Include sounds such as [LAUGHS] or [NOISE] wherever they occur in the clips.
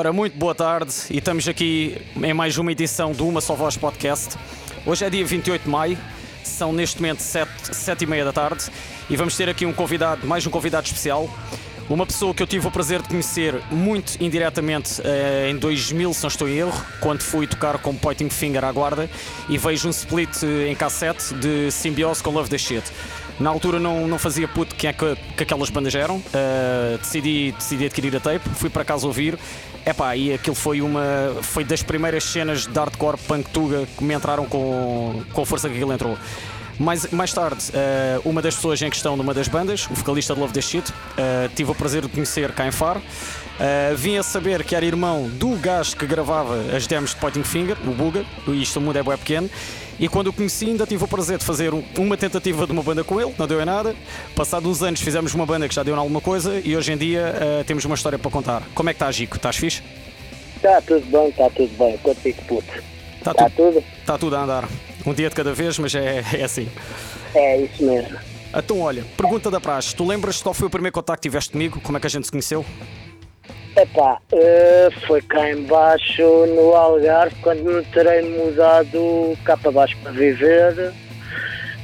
Ora, muito boa tarde e estamos aqui em mais uma edição do Uma Só Voz Podcast. Hoje é dia 28 de maio, são neste momento 7, 7 e meia da tarde e vamos ter aqui um convidado, mais um convidado especial. Uma pessoa que eu tive o prazer de conhecer muito indiretamente eh, em 2000, se não estou em erro, quando fui tocar com Pointing Finger à guarda e vejo um split em cassete de Symbiose com Love the Shit. Na altura não, não fazia puto quem é que, que aquelas bandas eram, uh, decidi, decidi adquirir a tape, fui para casa ouvir. Epá, e aquilo foi uma foi das primeiras cenas de hardcore punk tuga que me entraram com, com a força que aquilo entrou. Mais, mais tarde, uh, uma das pessoas em questão numa das bandas, o vocalista de Love the Shit, uh, tive o prazer de conhecer cá em Faro. Uh, vim a saber que era irmão do gajo que gravava as demos de Pointing Finger, o Buga, isto o mundo é bem pequeno. E quando o conheci, ainda tive o prazer de fazer uma tentativa de uma banda com ele, não deu em nada. Passados uns anos fizemos uma banda que já deu em alguma coisa e hoje em dia uh, temos uma história para contar. Como é que está, Gico? Estás fixe? Está tudo bem, está tudo bem. Contigo, puto. Está Está tudo? Está tudo a andar. Um dia de cada vez, mas é, é assim. É isso mesmo. Então, olha, pergunta da praxe. Tu lembras qual foi o primeiro contacto que tiveste comigo? Como é que a gente se conheceu? Epá, eh, foi cá embaixo no Algarve quando me terei mudado cá para baixo para viver.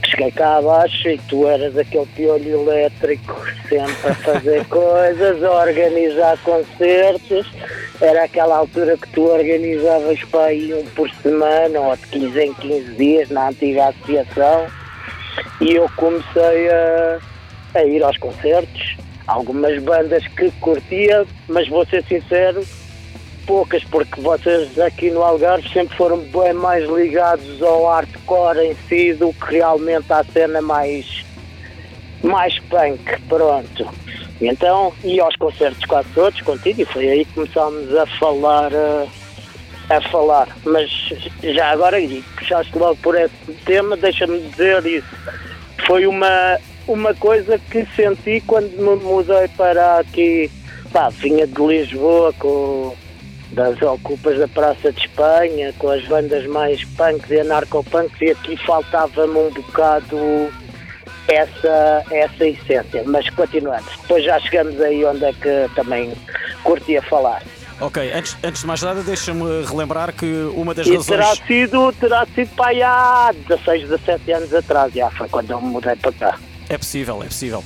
Cheguei cá abaixo e tu eras aquele piolho elétrico sempre a fazer [LAUGHS] coisas, a organizar concertos. Era aquela altura que tu organizavas para aí um por semana ou de 15 em 15 dias na antiga associação. E eu comecei a, a ir aos concertos. Algumas bandas que curtia, mas vou ser sincero, poucas, porque vocês aqui no Algarve sempre foram bem mais ligados ao hardcore em si do que realmente à cena mais, mais punk, pronto. Então, e aos concertos quase todos contigo, e foi aí que começámos a falar, eh, a falar. Mas já agora, e puxaste logo por esse tema, deixa-me dizer isso. Foi uma, uma coisa que senti quando me mudei para aqui, pá, vinha de Lisboa com das ocupas da Praça de Espanha, com as bandas mais punks e anarcopunks, e aqui faltava-me um bocado essa, essa essência. Mas continuamos. Depois já chegamos aí onde é que também curtia falar. Ok, antes, antes de mais nada, deixa-me relembrar que uma das E razões. terá sido, terá sido para aí há 16, 17 anos atrás, já foi quando eu me mudei para cá. É possível, é possível.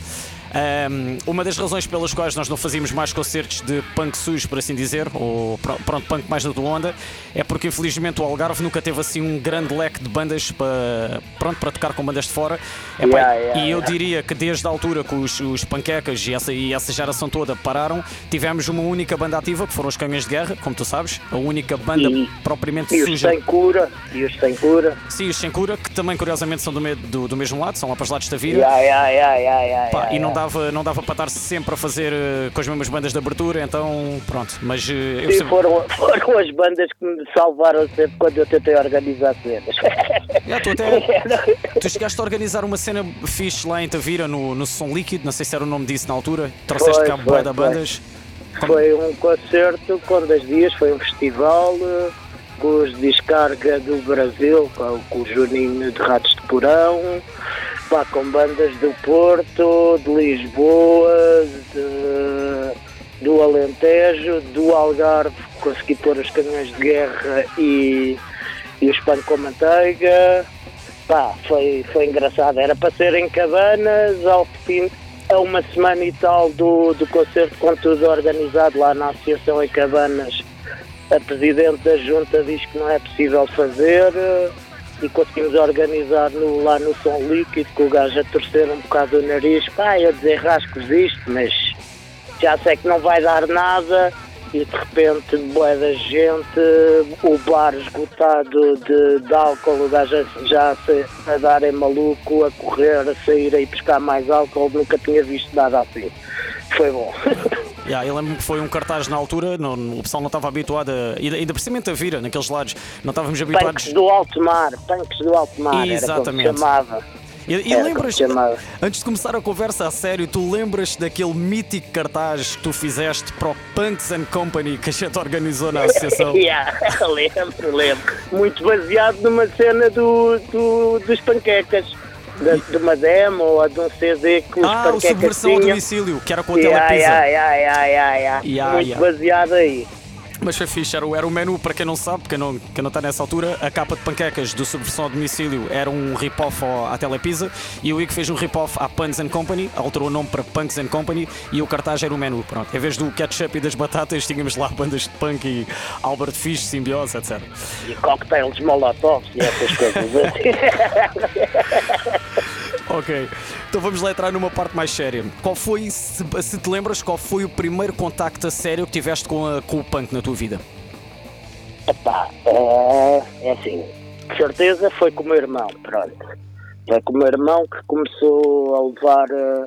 Ahm, uma das razões pelas quais nós não fazíamos mais concertos de punk sujo, por assim dizer, ou pro- pronto, punk mais tua onda, é porque infelizmente o Algarve nunca teve assim um grande leque de bandas para, pronto, para tocar com bandas de fora. Epá, Yeah, yeah, e eu yeah. diria que desde a altura que os, os panquecas e essa, e essa geração toda pararam, tivemos uma única banda ativa, que foram os Caminhões de Guerra, como tu sabes, a única banda E- propriamente E os suja. sem cura, e os sem cura. Sim, os sem cura, que também curiosamente são do, do, do mesmo lado, são lá para os lados da ya, e não ya. Dava, não dava para estar sempre a fazer eh, com as mesmas bandas de abertura, então pronto. Mas eh, eu Sim, foram, [LAUGHS] foram as bandas que me salvaram sempre quando eu tentei organizar cenas. Já, tu, até, tu chegaste a organizar uma cena fixe lá em Tavira, no, no Som Líquido, não sei se era o nome disso na altura. Trouxeste Foi, cá foi, da bandas. Foi um concerto com dois dias, foi um festival eh, com os Descarga do Brasil, com, com o Juninho de Ratos de Porão, pá, com bandas do Porto, de Lisboa, de- do Alentejo, do Algarve, consegui pôr os caminhões de guerra e, e os pano com manteiga. Pá, foi, foi engraçado. Era para ser em cabanas, ao fim, a uma semana e tal do, do concerto, com tudo organizado lá na Associação em Cabanas. A Presidente da Junta diz que não é possível fazer e conseguimos organizar no- lá no Som Líquido, com o gajo a torcer um bocado o nariz. Pá, eu dizer rascos isto, mas já sei que não vai dar nada e de repente boa da gente, o bar esgotado de, de álcool, o gajo já a dar em maluco, a correr, a sair a ir buscar mais álcool, nunca tinha visto nada assim. Foi bom. [LAUGHS] Yeah, eu lembro-me que foi um cartaz na altura, não- o pessoal não estava habituado a. Ainda cima em Tavira, naqueles lados, não estávamos habituados. Punks do alto mar, punks do alto mar, era Exatamente. como se chamava. E, e Era lembras, como antes de começar a conversa a sério, tu lembras daquele mítico cartaz que tu fizeste para o Punks and Company que a gente organizou na associação? [LAUGHS] Yeah, lembro, lembro. Muito baseado numa cena do, do- dos panquecas. De, de uma demo ou de um CD que os Ah, o Subversão ao. Domicílio, que era com a Yeah, Telepisa. yeah, yeah, yeah, yeah, yeah. Muito baseado aí. Mas foi fixe, era, o- era o menu, para quem não sabe, quem não, quem não está nessa altura, a capa de panquecas do Subversão ao Domicílio era um rip-off à Telepisa e o Igor fez um rip-off à Puns and Company, alterou o nome para Punks and Company e o cartaz era o menu. Pronto, em vez do ketchup e das batatas, tínhamos lá bandas de punk e Albert Fish, Simbiose, etc. E cocktails molotovs e essas coisas. [LAUGHS] Ok, então vamos lá entrar numa parte mais séria. Qual foi, se, se te lembras, qual foi o primeiro contacto a sério que tiveste com, a- com o punk na tua vida? Epá, é, é assim, de certeza foi com o meu irmão, pronto. Foi com o meu irmão que começou a levar, eh,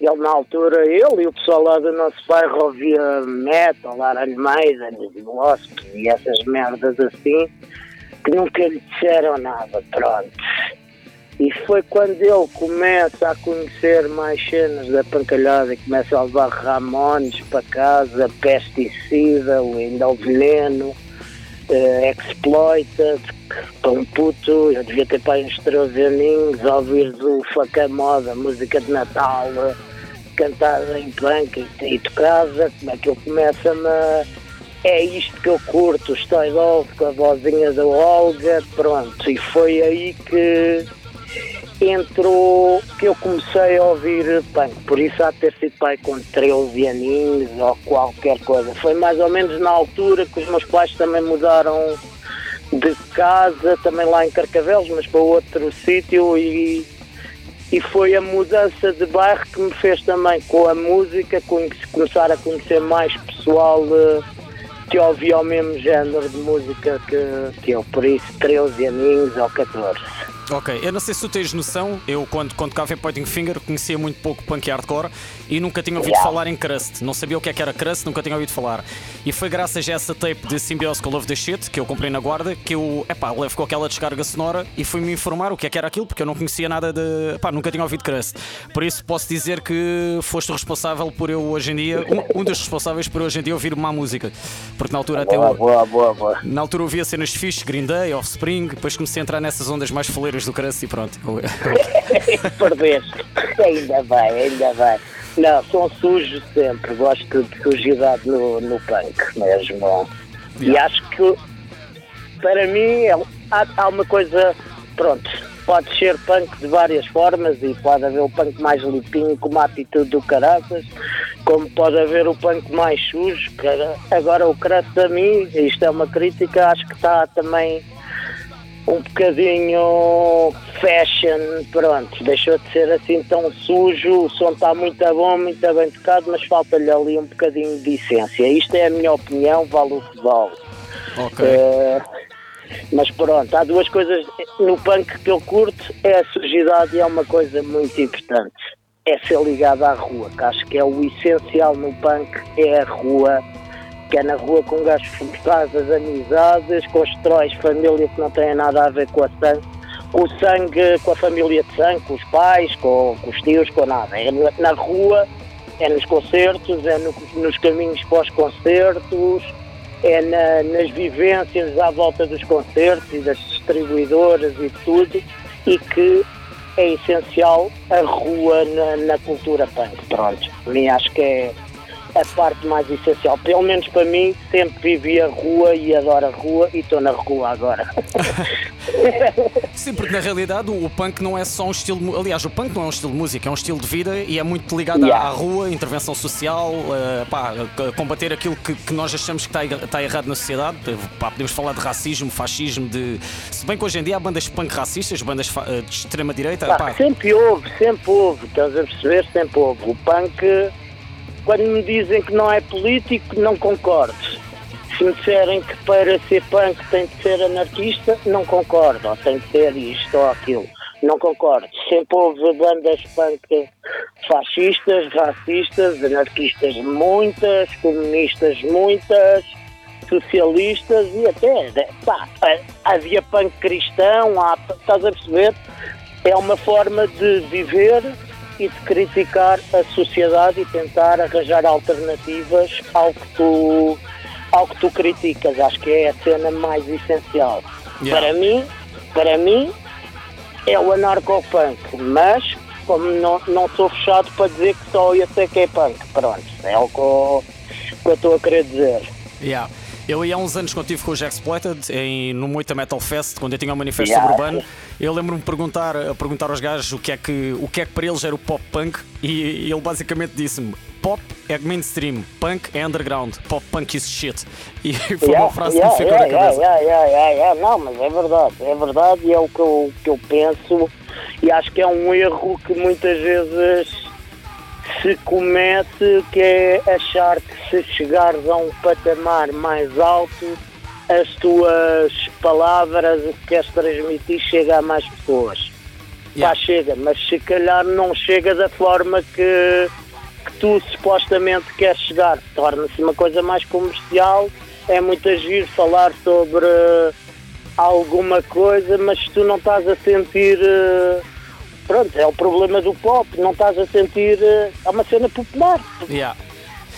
ele na altura, ele e o pessoal lá do nosso bairro ouvia metal, e Wasp e essas merdas assim, que nunca lhe disseram nada, pronto. E foi quando ele começa a conhecer mais cenas da pancalhada começa a levar Ramones para casa, pesticida, o ainda o veneno, eh, Exploited, para puto, eu devia ter para uns 13 aninhos, ouvir o Faca Moda, música de Natal, cantada em punk e, e tocada, como é que ele começa-me a... É isto que eu curto, o Stay Dove com a vozinha da Olga, pronto, e foi aí que entrou que eu comecei a ouvir punk, por isso há de ter sido pai com 13 aninhos ou qualquer coisa. Foi mais ou menos na altura que os meus pais também mudaram de casa, também lá em Carcavelos, mas para outro sítio e, e foi a mudança de bairro que me fez também com a música começar a conhecer mais pessoal eh, que ouvia o mesmo género de música que, que eu, por isso 13 aninhos ou 14. Ok, eu não sei se tu tens noção, eu quando, quando tocava em Pointing Finger conhecia muito pouco punk hardcore e nunca tinha ouvido Yeah. falar em crust, não sabia o que é que era crust, nunca tinha ouvido falar. E foi graças a essa tape de Symbiose com Love the Shit que eu comprei na guarda que eu, epá, levo com aquela descarga sonora e fui-me informar o que é que era aquilo porque eu não conhecia nada de. Epá, nunca tinha ouvido crust. Por isso posso dizer que foste o responsável por eu hoje em dia, um, um dos responsáveis por hoje em dia ouvir má música. Porque na altura até Boa, eu, boa, boa, boa. na altura ouvia cenas de fixe, Green Day, Offspring, depois comecei a entrar nessas ondas mais foleiras do crust e pronto. [LAUGHS] Perdeste. ainda bem, ainda bem. Não, sou sujo sempre. Gosto de sujidade no, no punk mesmo. E Yeah. acho que para mim é- há, há uma coisa. Pronto, pode ser punk de várias formas e pode haver o punk mais limpinho com uma atitude do caraças, como pode haver o punk mais sujo. era- Agora o crust a mim, isto é uma crítica, acho que está também um bocadinho fashion, pronto, deixou de ser assim tão sujo, o som está muito bom, muito bem tocado, mas falta-lhe ali um bocadinho de essência. Isto é a minha opinião, vale o que vale. Ok. Eh, mas pronto, há duas coisas no punk que eu curto, é a sujidade e é uma coisa muito importante. É ser ligado à rua, que acho que é o essencial no punk, é a rua, é na rua com gajos faz amizades, constróis família que não tem nada a ver com a sangue, com o sangue, com a família de sangue, com os pais, com, com os tios, com nada. É na, rua, é nos concertos, é no- nos caminhos para os concertos, é na- nas vivências à volta dos concertos e das distribuidoras e tudo, e que é essencial a rua na, na cultura punk. Pronto, para mim acho que é a parte mais essencial. Pelo menos para mim, sempre vivi a rua e adoro a rua e estou na rua agora. [LAUGHS] Sim, porque na realidade o punk não é só um estilo. Aliás, o punk não é um estilo de música, é um estilo de vida e é muito ligado à- Yeah. à, rua, intervenção social, eh, pá, combater aquilo que, que nós achamos que está, está errado na sociedade. Pá, podemos falar de racismo, fascismo, de. Se bem que hoje em dia há bandas punk racistas, bandas eh, de extrema-direita. Sempre houve, sempre houve, estás a perceber? Sempre houve. O punk, quando me dizem que não é político, não concordo. Se me disserem que para ser punk tem de ser anarquista, não concordo. Ou tem de ser isto ou aquilo. Não concordo. Sempre houve bandas punk fascistas, racistas, anarquistas muitas, comunistas muitas, socialistas e até, pá, havia punk cristão, há, estás a perceber? É uma forma de viver e de criticar a sociedade e tentar arranjar alternativas ao que tu, ao que tu criticas. Acho que é a cena mais essencial. Yeah. Para mim, para mim, é o anarcopunk, mas como não, não sou fechado para dizer que só eu sei que é punk, pronto, é o que eu, que eu estou a querer dizer. Yeah. Eu ia há uns anos quando estive com os Exploited em, no Moita Metal Fest, quando eu tinha um manifesto Yeah. urbano, eu lembro-me de perguntar, a perguntar aos gajos o que, é que, o que é que para eles era o pop punk e, ele basicamente disse-me pop é mainstream, punk é underground, pop punk is shit. E [LAUGHS] foi Yeah, uma frase yeah, que me ficou yeah, na cabeça. yeah, yeah, yeah, yeah. Não, mas é verdade, é verdade e é o que eu, que eu penso e acho que é um erro que muitas vezes se comete, que é achar que se chegares a um patamar mais alto, as tuas palavras, o que queres transmitir, chega a mais pessoas. Yeah. Pá, chega, mas se calhar não chega da forma que, que tu supostamente queres chegar. Torna-se uma coisa mais comercial, é muito agir falar sobre alguma coisa, mas tu não estás a sentir. eh, Pronto, é o problema do pop, não estás a sentir. eh, É uma cena popular. Yeah.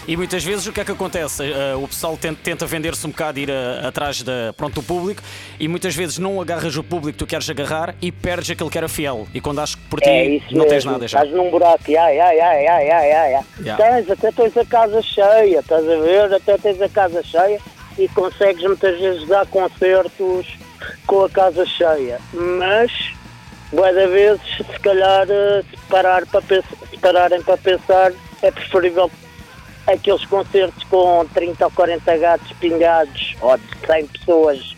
E muitas vezes o que é que acontece? Eh, o pessoal tenta, tenta vender-se um bocado, ir a- atrás da, pronto, do público e muitas vezes não agarras o público que tu queres agarrar e perdes aquele que era fiel. E quando achas que por ti É não mesmo. tens nada já. Estás num buraco, ya, ya, ya, ya, ya, ya. Ya. Tens, até tens a casa cheia, estás a ver? Até tens a casa cheia e consegues muitas vezes dar concertos com a casa cheia. Mas, boa da vezes, se calhar, eh, se, parar para se pararem para pensar, é preferível aqueles concertos com 30 ou 40 gatos pingados ou de 100 pessoas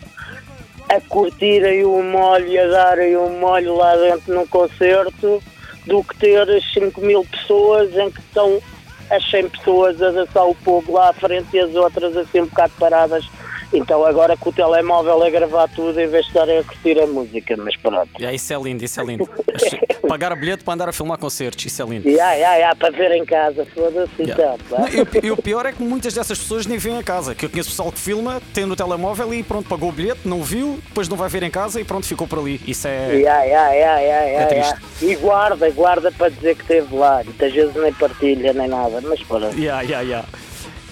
a curtirem o molho e a darem o molho lá dentro num concerto do que ter as 5 mil pessoas em que estão as 100 pessoas a dançar o povo lá à frente e as outras assim um bocado paradas. Então agora com o telemóvel a gravar tudo em vez de estarem a curtir a música, mas pronto. Yeah, isso é lindo, isso é lindo. [LAUGHS] Pagar bilhete para andar a filmar concertos, isso é lindo. Ya, ya, ya, para ver em casa, foda-se Yeah. então. e, o- e o pior é que muitas dessas pessoas nem vêm a casa. Que eu conheço pessoal que filma, tem no telemóvel e pronto, pagou o bilhete, não viu, depois não vai ver em casa e pronto, ficou por ali. Isso é. Ya, ya, ya, ya, É ya, triste. ya. E guarda, guarda para dizer que esteve lá. Muitas vezes nem partilha nem nada, mas pronto. Yeah, yeah, yeah.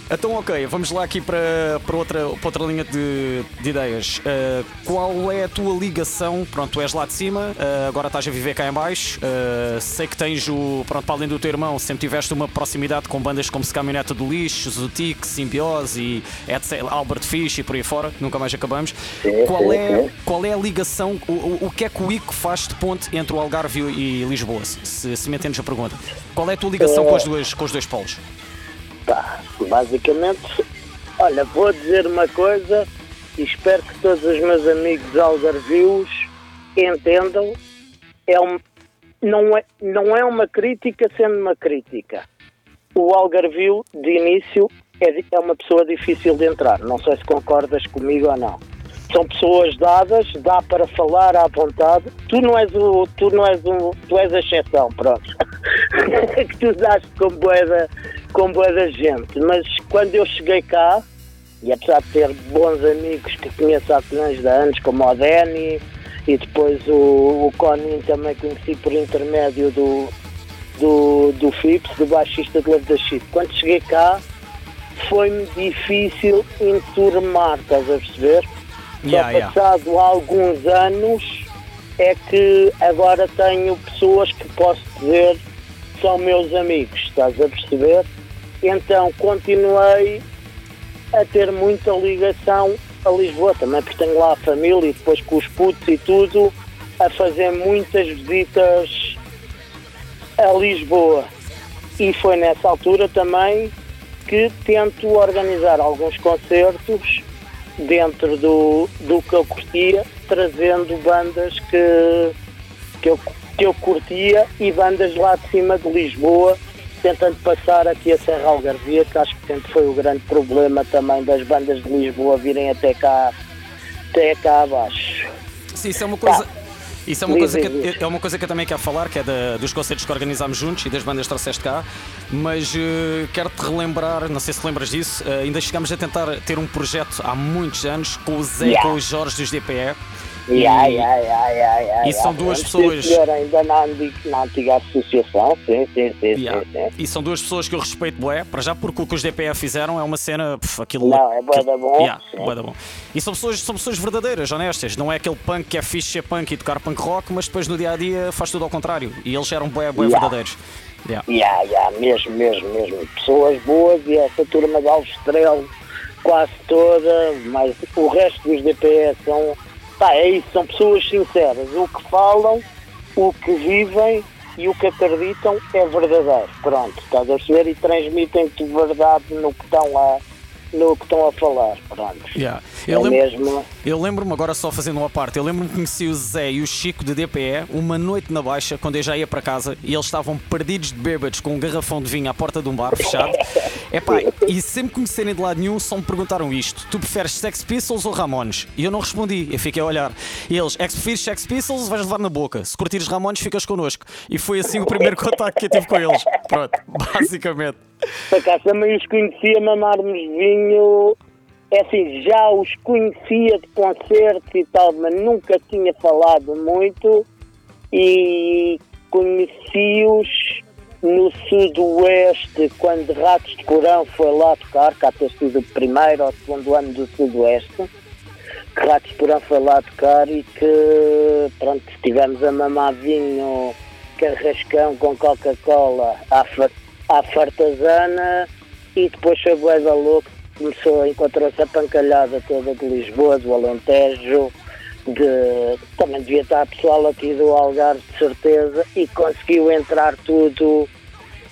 Então, ok, vamos lá aqui para, para, outra, para outra linha de, de ideias. Uh, qual é a tua ligação? Pronto, tu és lá de cima, uh, agora estás a viver cá em baixo. Uh, sei que tens o. Pronto, para além do teu irmão, sempre tiveste uma proximidade com bandas como Se Caminhoneta do Lixo, Zutic, Simbiose e etc, Albert Fish e por aí fora, que nunca mais acabamos. Sim, Qual sim, é, sim. qual é a ligação? O, o, o que é que o ICO faz de ponte entre o Algarve e Lisboa? Se, se me entendes a pergunta. Qual é a tua ligação com, os dois, com os dois polos? Pá, basicamente, olha, vou dizer uma coisa e espero que todos os meus amigos algarvios entendam. É um, não, é, não é uma crítica sendo uma crítica. O algarvio, de início, é, é uma pessoa difícil de entrar. Não sei se concordas comigo ou não. São pessoas dadas, dá para falar à vontade. Tu não és o, tu não és o, tu és a exceção, pronto. [LAUGHS] que tu daste com boeda, com boeda gente. Mas quando eu cheguei cá, e apesar de ter bons amigos que conheço há milhões de anos, como o Dani, e depois o, o Conin também conheci por intermédio do, do, do Fips, do baixista de Love da Chip. Quando cheguei cá, foi-me difícil enturmar, estás a perceber? Yeah, Só yeah. passado alguns anos é que agora tenho pessoas que posso dizer são meus amigos, estás a perceber? Então continuei a ter muita ligação a Lisboa também, porque tenho lá a família e depois com os putos e tudo, a fazer muitas visitas a Lisboa. E foi nessa altura também que tento organizar alguns concertos dentro do, do que eu curtia, trazendo bandas que, que, eu, que eu curtia e bandas lá de cima de Lisboa, tentando passar aqui a Serra Algarvia, que acho que sempre foi o grande problema também das bandas de Lisboa virem até cá, até cá abaixo. Sim, isso é uma coisa. Isso é uma, coisa que, é uma coisa que eu também quero falar, que é da- dos concertos que organizámos juntos e das bandas que trouxeste cá, mas eh, quero-te relembrar, não sei se lembras disso, eh, ainda chegámos a tentar ter um projeto há muitos anos com o Zé Yeah. com o Jorge dos DPE E- yeah, yeah, yeah, e são duas pessoas- senhor, ainda na, antiga associação, sim, sim, sim, sim. E são duas pessoas que eu respeito bué, para já porque o que os DPF fizeram é uma cena, pff, aquilo... Não, é bué da bom, Yeah, sim. bué da bom. E são pessoas, são pessoas verdadeiras, honestas, não é aquele punk que é fixe ser punk e tocar punk rock, mas depois no dia-a-dia faz tudo ao contrário. E eles eram bué, bué verdadeiros. Yeah. Yeah, yeah, mesmo, mesmo, mesmo. Pessoas boas e essa turma de Alvestrel quase toda, mas o resto dos DPS são, pá, é isso, são pessoas sinceras. O que falam, o que vivem e o que acreditam é verdadeiro. Pronto, estás a perceber? E transmitem-te verdade no que estão a, no que estão a falar. Pronto. Yeah. É mesmo. Eu lembro-me, agora só fazendo uma parte, eu lembro-me que conheci o Zé e o Chico de DPE uma noite na Baixa, quando eu já ia para casa, e eles estavam perdidos de bêbados com um garrafão de vinho à porta de um bar fechado. Epá, e sempre que me serem de lado nenhum, só me perguntaram isto: tu preferes Sex Pistols ou Ramones? E eu não respondi, eu fiquei a olhar. E eles: é que preferes Sex Pistols, vais levar na boca. Se curtires Ramones, ficas connosco. E foi assim o primeiro [LAUGHS] contacto que eu tive com eles. Pronto, basicamente. Por acaso também os conhecia mamarmos vinho. É assim, já os conhecia de concertos e tal, mas nunca tinha falado muito. E conheci-os no Sudoeste, quando Ratos de Corão foi lá tocar, cá ter sido o primeiro ou segundo ano do Sudoeste. Que Ratos de Corão foi lá tocar e que, pronto, estivemos a mamar vinho carrascão com Coca-Cola à, à fartazana e depois foi bué louco, começou, encontrou-se a pancalhada toda de Lisboa, do Alentejo, de, também devia estar pessoal aqui do Algarve de certeza e conseguiu entrar tudo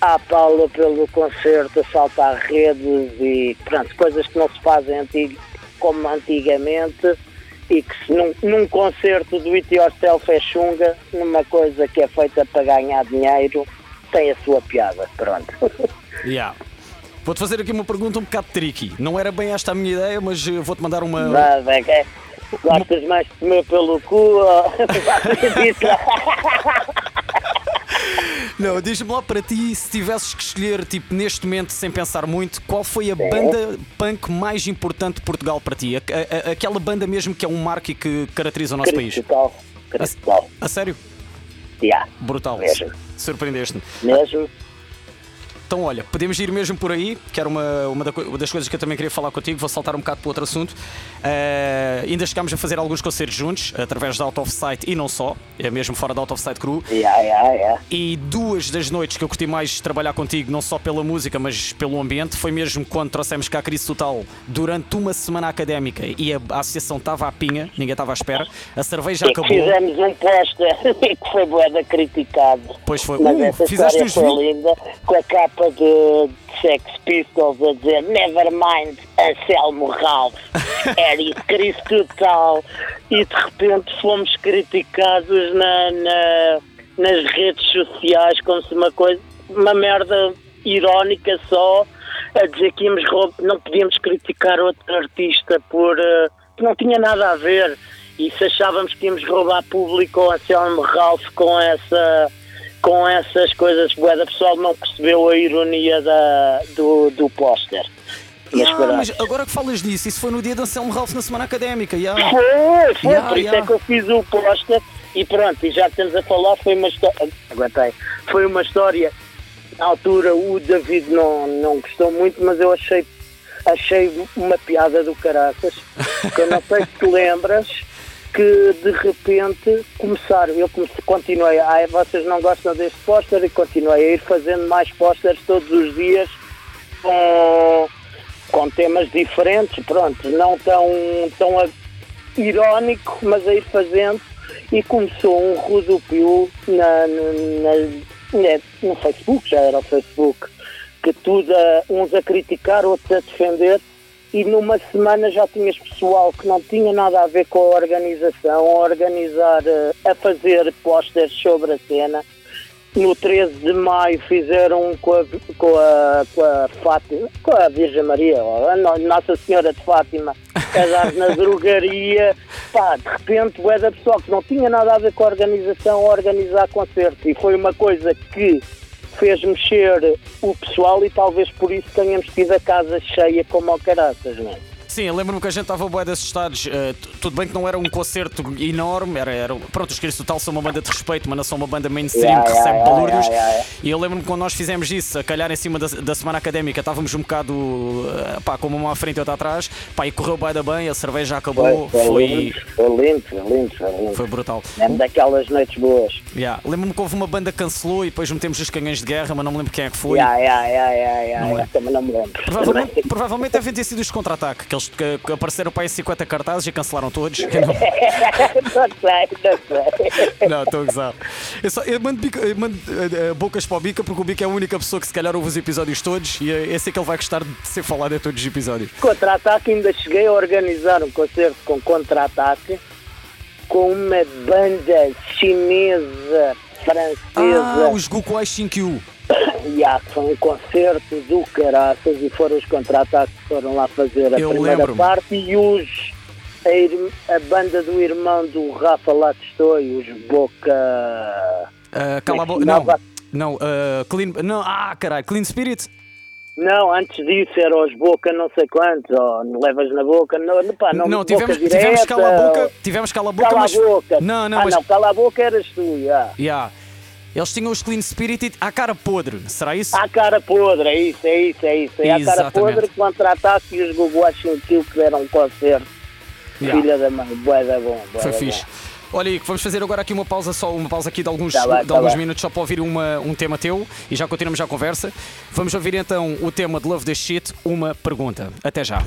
à pala pelo concerto, a saltar redes e pronto, coisas que não se fazem antig- como antigamente e que se num, num concerto do It Yourself é chunga, numa coisa que é feita para ganhar dinheiro, tem a sua piada, pronto. [LAUGHS] Yeah. Vou-te fazer aqui uma pergunta um bocado tricky. Não era bem esta a minha ideia, mas eh, vou-te mandar uma. Mas é que gostas mais de comer pelo cu ou? [LAUGHS] Não, diz-me lá para ti, se tivesses que escolher, tipo, neste momento, sem pensar muito, qual foi a banda punk mais importante de Portugal para ti? A- a- a- aquela banda mesmo que é um marco e que caracteriza o nosso país. Cristal, cristal, A sério? yeah, Brutal. Mesmo. Surpreendeste-me. mesmo. Então, olha, podemos ir mesmo por aí, que era uma, uma das coisas que eu também queria falar contigo. Vou saltar um bocado para outro assunto. Eh, ainda chegámos a fazer alguns concertos juntos, através da Out of Sight e não só, é mesmo fora da Out of Sight Crew. Yeah, yeah, yeah. E duas das noites que eu curti mais trabalhar contigo, não só pela música, mas pelo ambiente, foi mesmo quando trouxemos cá a Crise Total durante uma semana académica e a, a associação estava à pinha, ninguém estava à espera, a cerveja E acabou. fizemos um póster e [LAUGHS] que foi boeda criticado. Pois foi. Mas Uh, essa fizeste os foi linda, com a capa de, de Sex Pistols a dizer Nevermind, Anselmo Ralph, [LAUGHS] era isso, Cristo total. E de repente fomos criticados na, na- nas redes sociais como se uma coisa, uma merda irónica só, a dizer que íamos não podíamos criticar outro artista por eh, que não tinha nada a ver. E se achávamos que íamos roubar público ao Anselmo Ralph com essa com essas coisas, bué, da pessoal não percebeu a ironia da, do, do póster. Mas Ah, mas agora que falas disso, isso foi no dia de Anselmo Ralph na semana académica. yeah. Foi, foi, Yeah, por isso é que eu fiz o póster e pronto, e já que estamos a falar, foi uma história. Aguentei. Foi uma história. Na altura o David não, não gostou muito, mas eu achei, achei uma piada do caraças. Que eu não sei se te lembras [LAUGHS] que de repente começaram, eu comecei, continuei, ai vocês não gostam deste póster e continuei a ir fazendo mais pósteres todos os dias com, com temas diferentes, pronto, não tão, tão a- irónico, mas a ir fazendo. E começou um rodopio na, na, na- no Facebook, já era o Facebook, que tudo a- uns a criticar, outros a defender e numa semana já tinhas pessoal que não tinha nada a ver com a organização, a organizar, eh, a fazer pósteres sobre a cena. No 13 de maio fizeram um com a, com a, com a Fátima, com a Virgem Maria, a No- Nossa Senhora de Fátima, a dar na [LAUGHS] drogaria. Pá, de repente, o da pessoal que não tinha nada a ver com a organização a organizar concertos. E foi uma coisa que fez mexer o pessoal e talvez por isso tenhamos tido a casa cheia como ao caraças, não é? Sim, eu lembro-me que a gente estava bué desses estados. Uh, tudo bem que não era um concerto enorme, era, era pronto, os Cristo Total são uma banda de respeito, mas não são uma banda mainstream Yeah, que recebe yeah, balúrdios. yeah. E eu lembro-me quando nós fizemos isso, a calhar em cima da, da semana académica, estávamos um bocado uh, pá, com uma à frente e outra atrás, pá, e correu bué da bem, a cerveja acabou, Foi, foi, lindo, foi lindo, foi lindo, foi lindo. foi brutal. Mesmo daquelas noites boas. Lembro-me que houve uma banda que cancelou e depois metemos os canhões de guerra, mas não me lembro quem é que foi. Não é. Também não me lembro. Provavelmente, provavelmente devem ter sido os contra-ataque, que eles que, que apareceram para aí 50 cartazes e cancelaram todos. Eu [LAUGHS] não- não sei, não sei. Não, estou a gozar. Eu, só, eu mando, bica- eu mando, eh, eh, bocas para o Bica porque o Bica é a única pessoa que se calhar ouve os episódios todos e esse é que ele vai gostar de ser falado em todos os episódios. Contra-ataque, ainda cheguei a organizar um concerto com contra-ataque com uma banda chinesa, francesa. Ah, os Gukuai Shinkyu. Yeah, que foi um concerto do caraças e foram os contra-ataques que foram lá fazer a Eu primeira parte e os a, a banda do irmão do Rafa e os Boca Ah, cala a boca. Não, não, ah, Clean. Não, ah, caralho, Clean Spirit. não, antes disso era os Boca não sei quantos, ou não levas na boca, não, pá, não, Não, tivemos, direta, tivemos cala a boca. Tivemos cala a boca, Cala mas. a boca. Não, não, ah, mas. não, cala a boca eras tu, yeah. Yeah. Eles tinham os Clean Spirit à cara podre, será isso? À cara podre, é isso, é isso, é isso. É à cara podre contra-ataque e os Gugu Kill que deram um concerto. Yeah. Filha da mãe, bué da bom, bué Foi da fixe. bom. Olha, Ico, vamos fazer agora aqui uma pausa, só uma pausa aqui de alguns, Tá bem, de tá alguns minutos só para ouvir uma, um tema teu e já continuamos já a conversa. Vamos ouvir então o tema de Love This Shit, uma pergunta. Até já.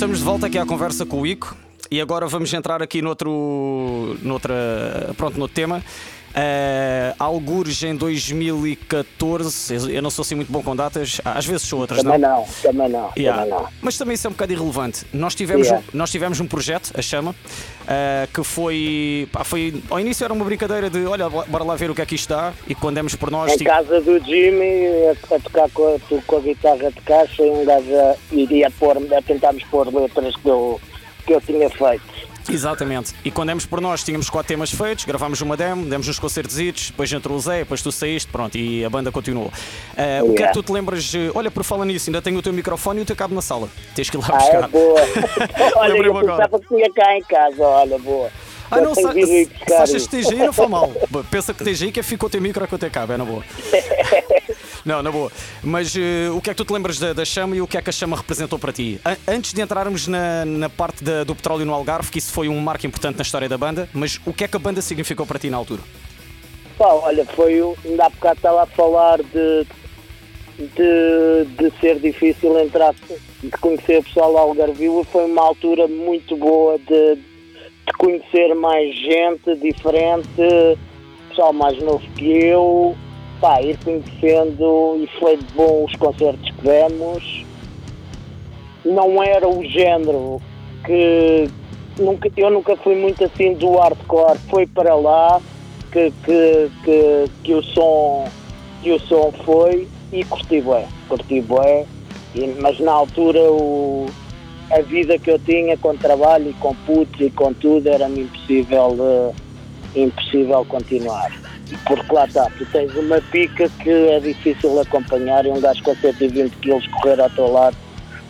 Estamos de volta aqui à conversa com o Ico e agora vamos entrar aqui noutro, noutra, pronto, noutro tema. Uh, algures em 2014, eu- não sou assim muito bom com datas, às vezes sou outras Também não. não, também não, Yeah. também não. Mas também isso é um bocado irrelevante. Nós tivemos, Yeah. um, nós tivemos um projeto, a Chama, uh, que foi, pá, foi. Ao início era uma brincadeira de olha, bora lá ver o que é que isto dá e quando demos por nós. Em tipo, casa do Jimmy, a, a tocar com a, com a guitarra de caixa, um gajo iria pôr, a tentarmos pôr letras que eu, que eu tinha feito. Exatamente. E quando demos por nós, tínhamos quatro temas feitos, gravámos uma demo, demos uns concertos, depois entrou o Zé, depois tu saíste, pronto, e a banda continuou. Uh, O que é que Yeah. tu te lembras? Olha, por falar nisso, ainda tenho o teu microfone e o teu cabo na sala. Tens que ir lá Ah, buscar. é boa. [LAUGHS] olha, eu agora. pensava que tinha cá em casa, olha, boa. Ah, não, sa- se, achas que esteja aí, não faz mal. [LAUGHS] Pensa que esteja aí, que ficou o teu micro com o teu cabo, é na boa. [LAUGHS] Não, na boa. Mas eh, o que é que tu te lembras da, da chama e o que é que a chama representou para ti? An- antes de entrarmos na, na parte da- do petróleo no Algarve, que isso foi um marco importante na história da banda, mas o que é que a banda significou para ti na altura? Pá, olha, foi. Ainda há bocado estava a falar de, de, de ser difícil entrar, de conhecer o pessoal Algarvio. Foi uma altura muito boa de, de conhecer mais gente diferente, pessoal mais novo que eu. Pá, ir conhecendo e foi bom os concertos que demos. Não era o género que nunca, eu nunca fui muito assim do hardcore, foi para lá que, que, que, que o som que o som foi e curti bué, curti bué, e, mas na altura o, a vida que eu tinha com trabalho e com putos e com tudo era-me impossível, eh, impossível continuar. Porque lá está, tu tens uma pica que é difícil acompanhar e um gajo com 120 quilos correr ao teu lado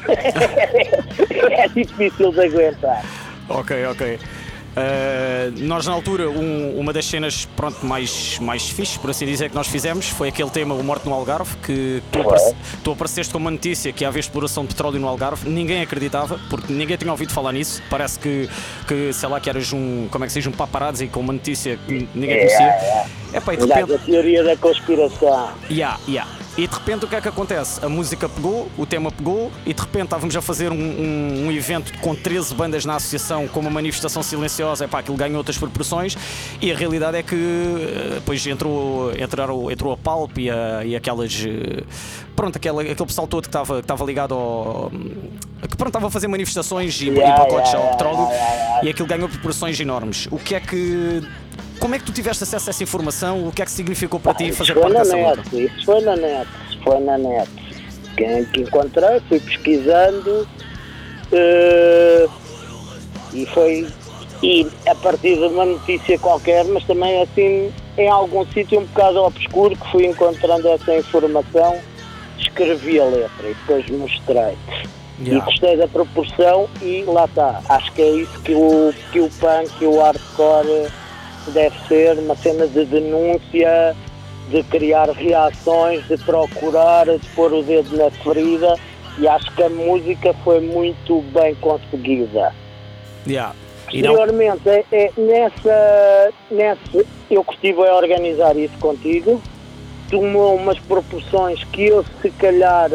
[LAUGHS] é difícil de aguentar. Ok, ok. Uh, nós na altura, um, uma das cenas pronto, mais, mais fixe, por assim dizer, que nós fizemos foi aquele tema O Morte no Algarve, que tu, aparece, tu apareceste com uma notícia que havia exploração de petróleo no Algarve, ninguém acreditava, porque ninguém tinha ouvido falar nisso, parece que, que sei lá, que eras um, como é que se diz, um paparazzi com uma notícia que ninguém conhecia. É, é. Epá, e de repente... a teoria da conspiração. Yeah, yeah. E de repente o que é que acontece? A música pegou, o tema pegou, e de repente estávamos a fazer um, um, um evento com 13 bandas na associação, com uma manifestação silenciosa, epá, aquilo ganhou outras proporções, e a realidade é que eh, depois entrou, entrou, entrou a Palp e, a, e aquelas. Eh, pronto, aquele, aquele pessoal todo que estava, que estava ligado ao. que pronto, estava a fazer manifestações e, yeah, e pacotes yeah, ao petróleo, yeah, e aquilo ganhou proporções enormes. O que é que como é que tu tiveste acesso a essa informação? O que é que significou para ah, ti fazer parte dessa net, luta? Isso foi na net, foi na net. Que, que encontrei, fui pesquisando uh, e foi e a partir de uma notícia qualquer, mas também assim em algum sítio um bocado obscuro que fui encontrando essa informação, escrevi a letra e depois mostrei. Yeah. E gostei da proporção e lá está. Acho que é isso que o, que o punk e o hardcore deve ser uma cena de denúncia, de criar reações, de procurar, de pôr o dedo na ferida e acho que a música foi muito bem conseguida. Yeah. Posteriormente, é, é, nessa, nessa, eu que estive a organizar isso contigo, tomou umas proporções que eu se calhar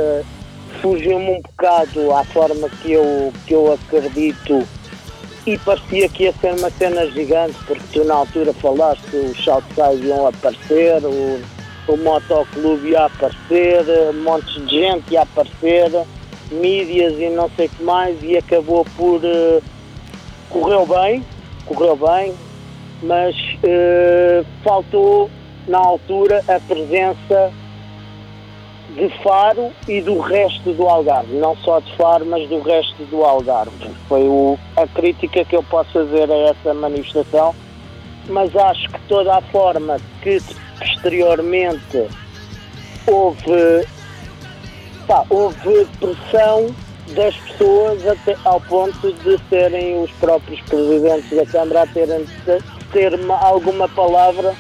fugiu-me um bocado à forma que eu, que eu acredito e parecia que ia ser uma cena gigante, porque tu na altura falaste os Southside iam aparecer, o, o motoclube ia aparecer, um monte de gente ia aparecer, mídias e não sei o que mais, e acabou por. Correu bem, correu bem, mas uh, faltou na altura a presença de Faro e do resto do Algarve, não só de Faro, mas do resto do Algarve. Foi o, a crítica que eu posso fazer a essa manifestação, mas acho que toda a forma que posteriormente houve, pá, houve pressão das pessoas até ao ponto de serem os próprios presidentes da Câmara a terem de ter uma, alguma palavra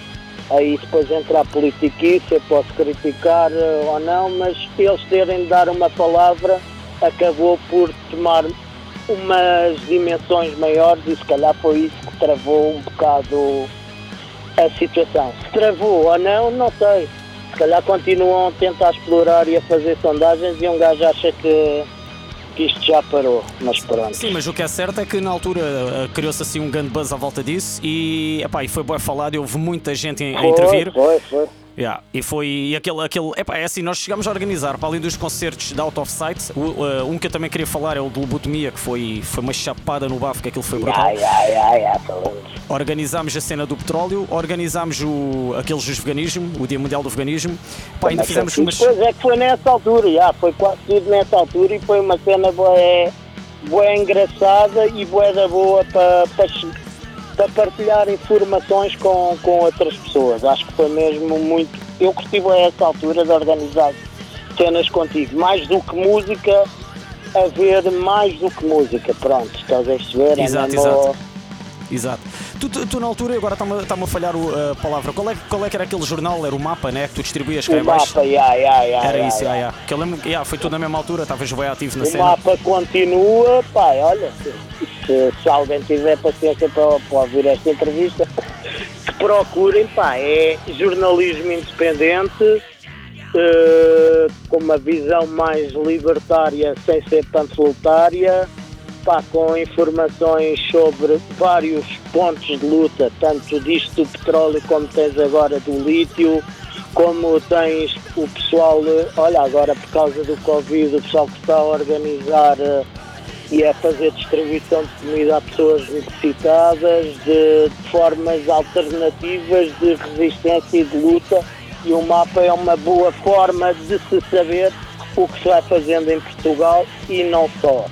Aí depois entra a politiquice, eu posso criticar uh, ou não, mas eles terem de dar uma palavra acabou por tomar umas dimensões maiores e se calhar foi isso que travou um bocado a situação. Se travou ou não, não sei. Se calhar continuam a tentar explorar e a fazer sondagens e um gajo acha que que isto já parou, mas pronto. Sim, mas o que é certo é que na altura uh, criou-se assim um grande buzz à volta disso e, epá, e foi bem falado e houve muita gente a, a intervir. Foi, foi. Yeah. E foi aquele, aquele epá, é assim, nós chegámos a organizar, para além dos concertos da Out of Sight, o, uh, um que eu também queria falar é o do Lobotomia, que foi, foi uma chapada no bafo, que aquilo foi brutal. Yeah, yeah, yeah, organizámos a cena do petróleo, organizámos o, aqueles dos veganismo, o Dia Mundial do Veganismo. Pá, ainda fizemos umas. Pois é que foi nessa altura, já, foi quase tudo nessa altura e foi uma cena boa, boa engraçada e boa da boa para, para para partilhar informações com, com outras pessoas. Acho que foi mesmo muito. Eu curti a essa altura de organizar cenas contigo, mais do que música, a ver mais do que música. Pronto, estás a perceber? Exato, é exato. Exato. Tu, tu, tu, na altura, agora está-me tá a falhar a palavra, qual é, qual é que era aquele jornal? Era o mapa, né? Que tu distribuías cá O mapa, yeah, yeah, yeah, Era isso, yeah. Yeah. Que eu lembro, yeah, foi tudo na mesma altura, estavas bem ativo na o cena. O mapa continua, pá, olha, se, se alguém tiver paciência para, para ouvir esta entrevista, [LAUGHS] que procurem, pá, é jornalismo independente, uh, com uma visão mais libertária sem ser panfletária, pá, com informações sobre vários pontos de luta, tanto disto do petróleo como tens agora do lítio, como tens o pessoal, olha, agora por causa do Covid, o pessoal que está a organizar uh, e a fazer distribuição de comida a pessoas necessitadas, de, de formas alternativas de resistência e de luta, e o mapa é uma boa forma de se saber o que se vai fazendo em Portugal e não só.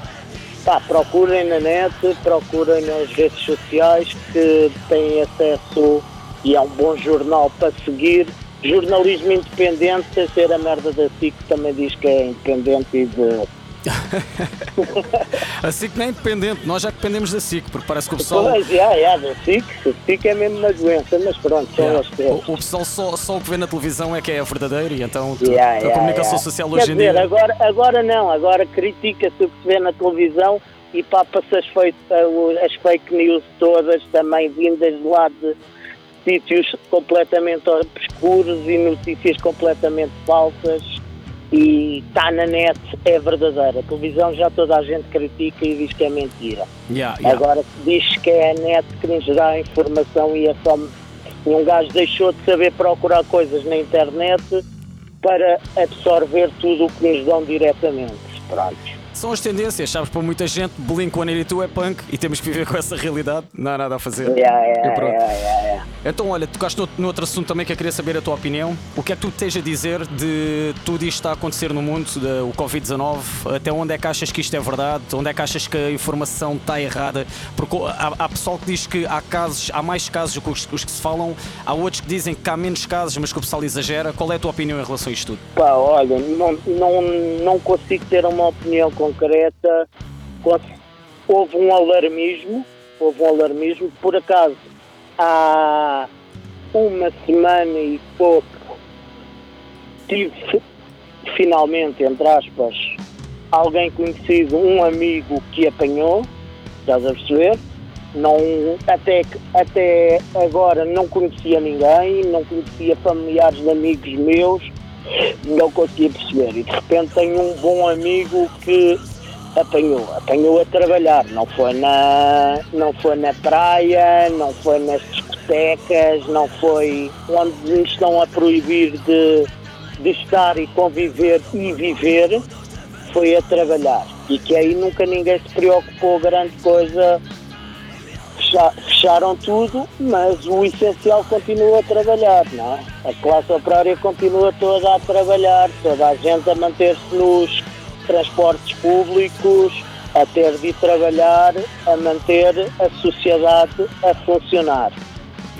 Pá, procurem na net, procurem nas redes sociais que têm acesso e é um bom jornal para seguir. Jornalismo independente, sem ser a merda da SIC que também diz que é independente e de [LAUGHS] a SIC não é independente, nós já dependemos da SIC, porque parece que o pessoal. Pois, já, já, da SIC, a SIC é mesmo uma doença, mas pronto, são Yeah. os teus. O, o pessoal só, só o que vê na televisão é que é a verdadeira e então Yeah, a yeah, comunicação social Quer hoje em dizer, dia. agora, agora não, agora critica-se o que se vê na televisão e papa-se as, fake- as fake news todas também vindas de lá de sítios completamente obscuros e notícias completamente falsas e está na net, é verdadeira. A televisão já toda a gente critica e diz que é mentira. Yeah, yeah. Agora diz que é a net que nos dá a informação e é só. Um gajo deixou de saber procurar coisas na internet para absorver tudo o que nos dão diretamente. Pronto. São as tendências, sabes? Para muita gente, Blink-182 é punk e temos que viver com essa realidade. Não há nada a fazer. Yeah, yeah, pronto. yeah. Então, olha, tocaste no, no outro assunto também que eu queria saber a tua opinião. O que é que tu tens a dizer de tudo isto que está a acontecer no mundo, de, o Covid-19? Até onde é que achas que isto é verdade? Onde é que achas que a informação está errada? Porque há, há pessoal que diz que há casos, há mais casos do que os, os que se falam, há outros que dizem que há menos casos, mas que o pessoal exagera. Qual é a tua opinião em relação a isto tudo? Pá, olha, não, não, não consigo ter uma opinião concreta. Houve um alarmismo, houve um alarmismo. Por acaso, há uma semana e pouco tive finalmente, entre aspas, alguém conhecido, um amigo que apanhou, estás a perceber? Não, até, até agora não conhecia ninguém, não conhecia familiares de amigos meus, não conseguia perceber. E de repente tenho um bom amigo que apanhou, apanhou a trabalhar, não foi na, não foi na praia, não foi nas discotecas, não foi onde nos estão a proibir de, de estar e conviver e viver, foi a trabalhar. E que aí nunca ninguém se preocupou grande coisa fecharam tudo, mas o essencial continua a trabalhar, não é? A classe operária continua toda a trabalhar, toda a gente a manter-se nos transportes públicos, a ter de trabalhar, a manter a sociedade a funcionar.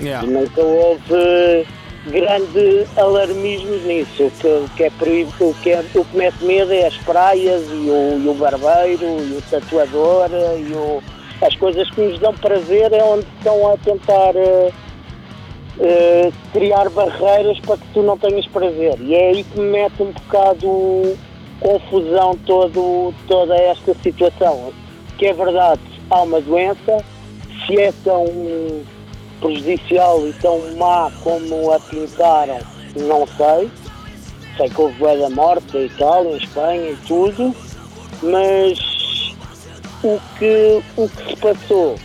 Yeah. Nunca houve grande alarmismo nisso. O que, o que é proibido, o que, é, o que mete medo é as praias e o, e o barbeiro e o tatuador e o, as coisas que nos dão prazer é onde estão a tentar eh, eh, criar barreiras para que tu não tenhas prazer. E é aí que me mete um bocado confusão todo, toda esta situação. Que é verdade, há uma doença, se é tão prejudicial e tão má como a pintaram, não sei. Sei que houve da morte em Itália, em Espanha e tudo, mas o que, o que se passou,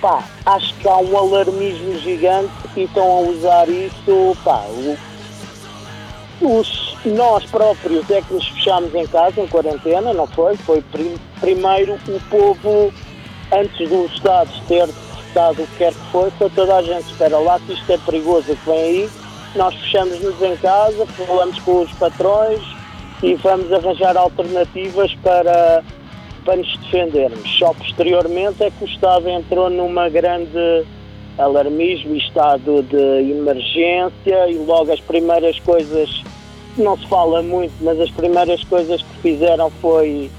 pá, acho que há um alarmismo gigante e estão a usar isso, pá, os, nós próprios é que nos fechámos em casa, em quarentena, não foi? Foi prim- primeiro o povo, antes dos Estados ter decretado o que quer que foi toda a gente, espera lá que isto é perigoso, que vem aí, nós fechamos-nos em casa, falamos com os patrões e vamos arranjar alternativas para, para nos defendermos. Só posteriormente é que o Estado entrou numa grande alarmismo e estado de emergência e logo as primeiras coisas, não se fala muito, mas as primeiras coisas que fizeram foi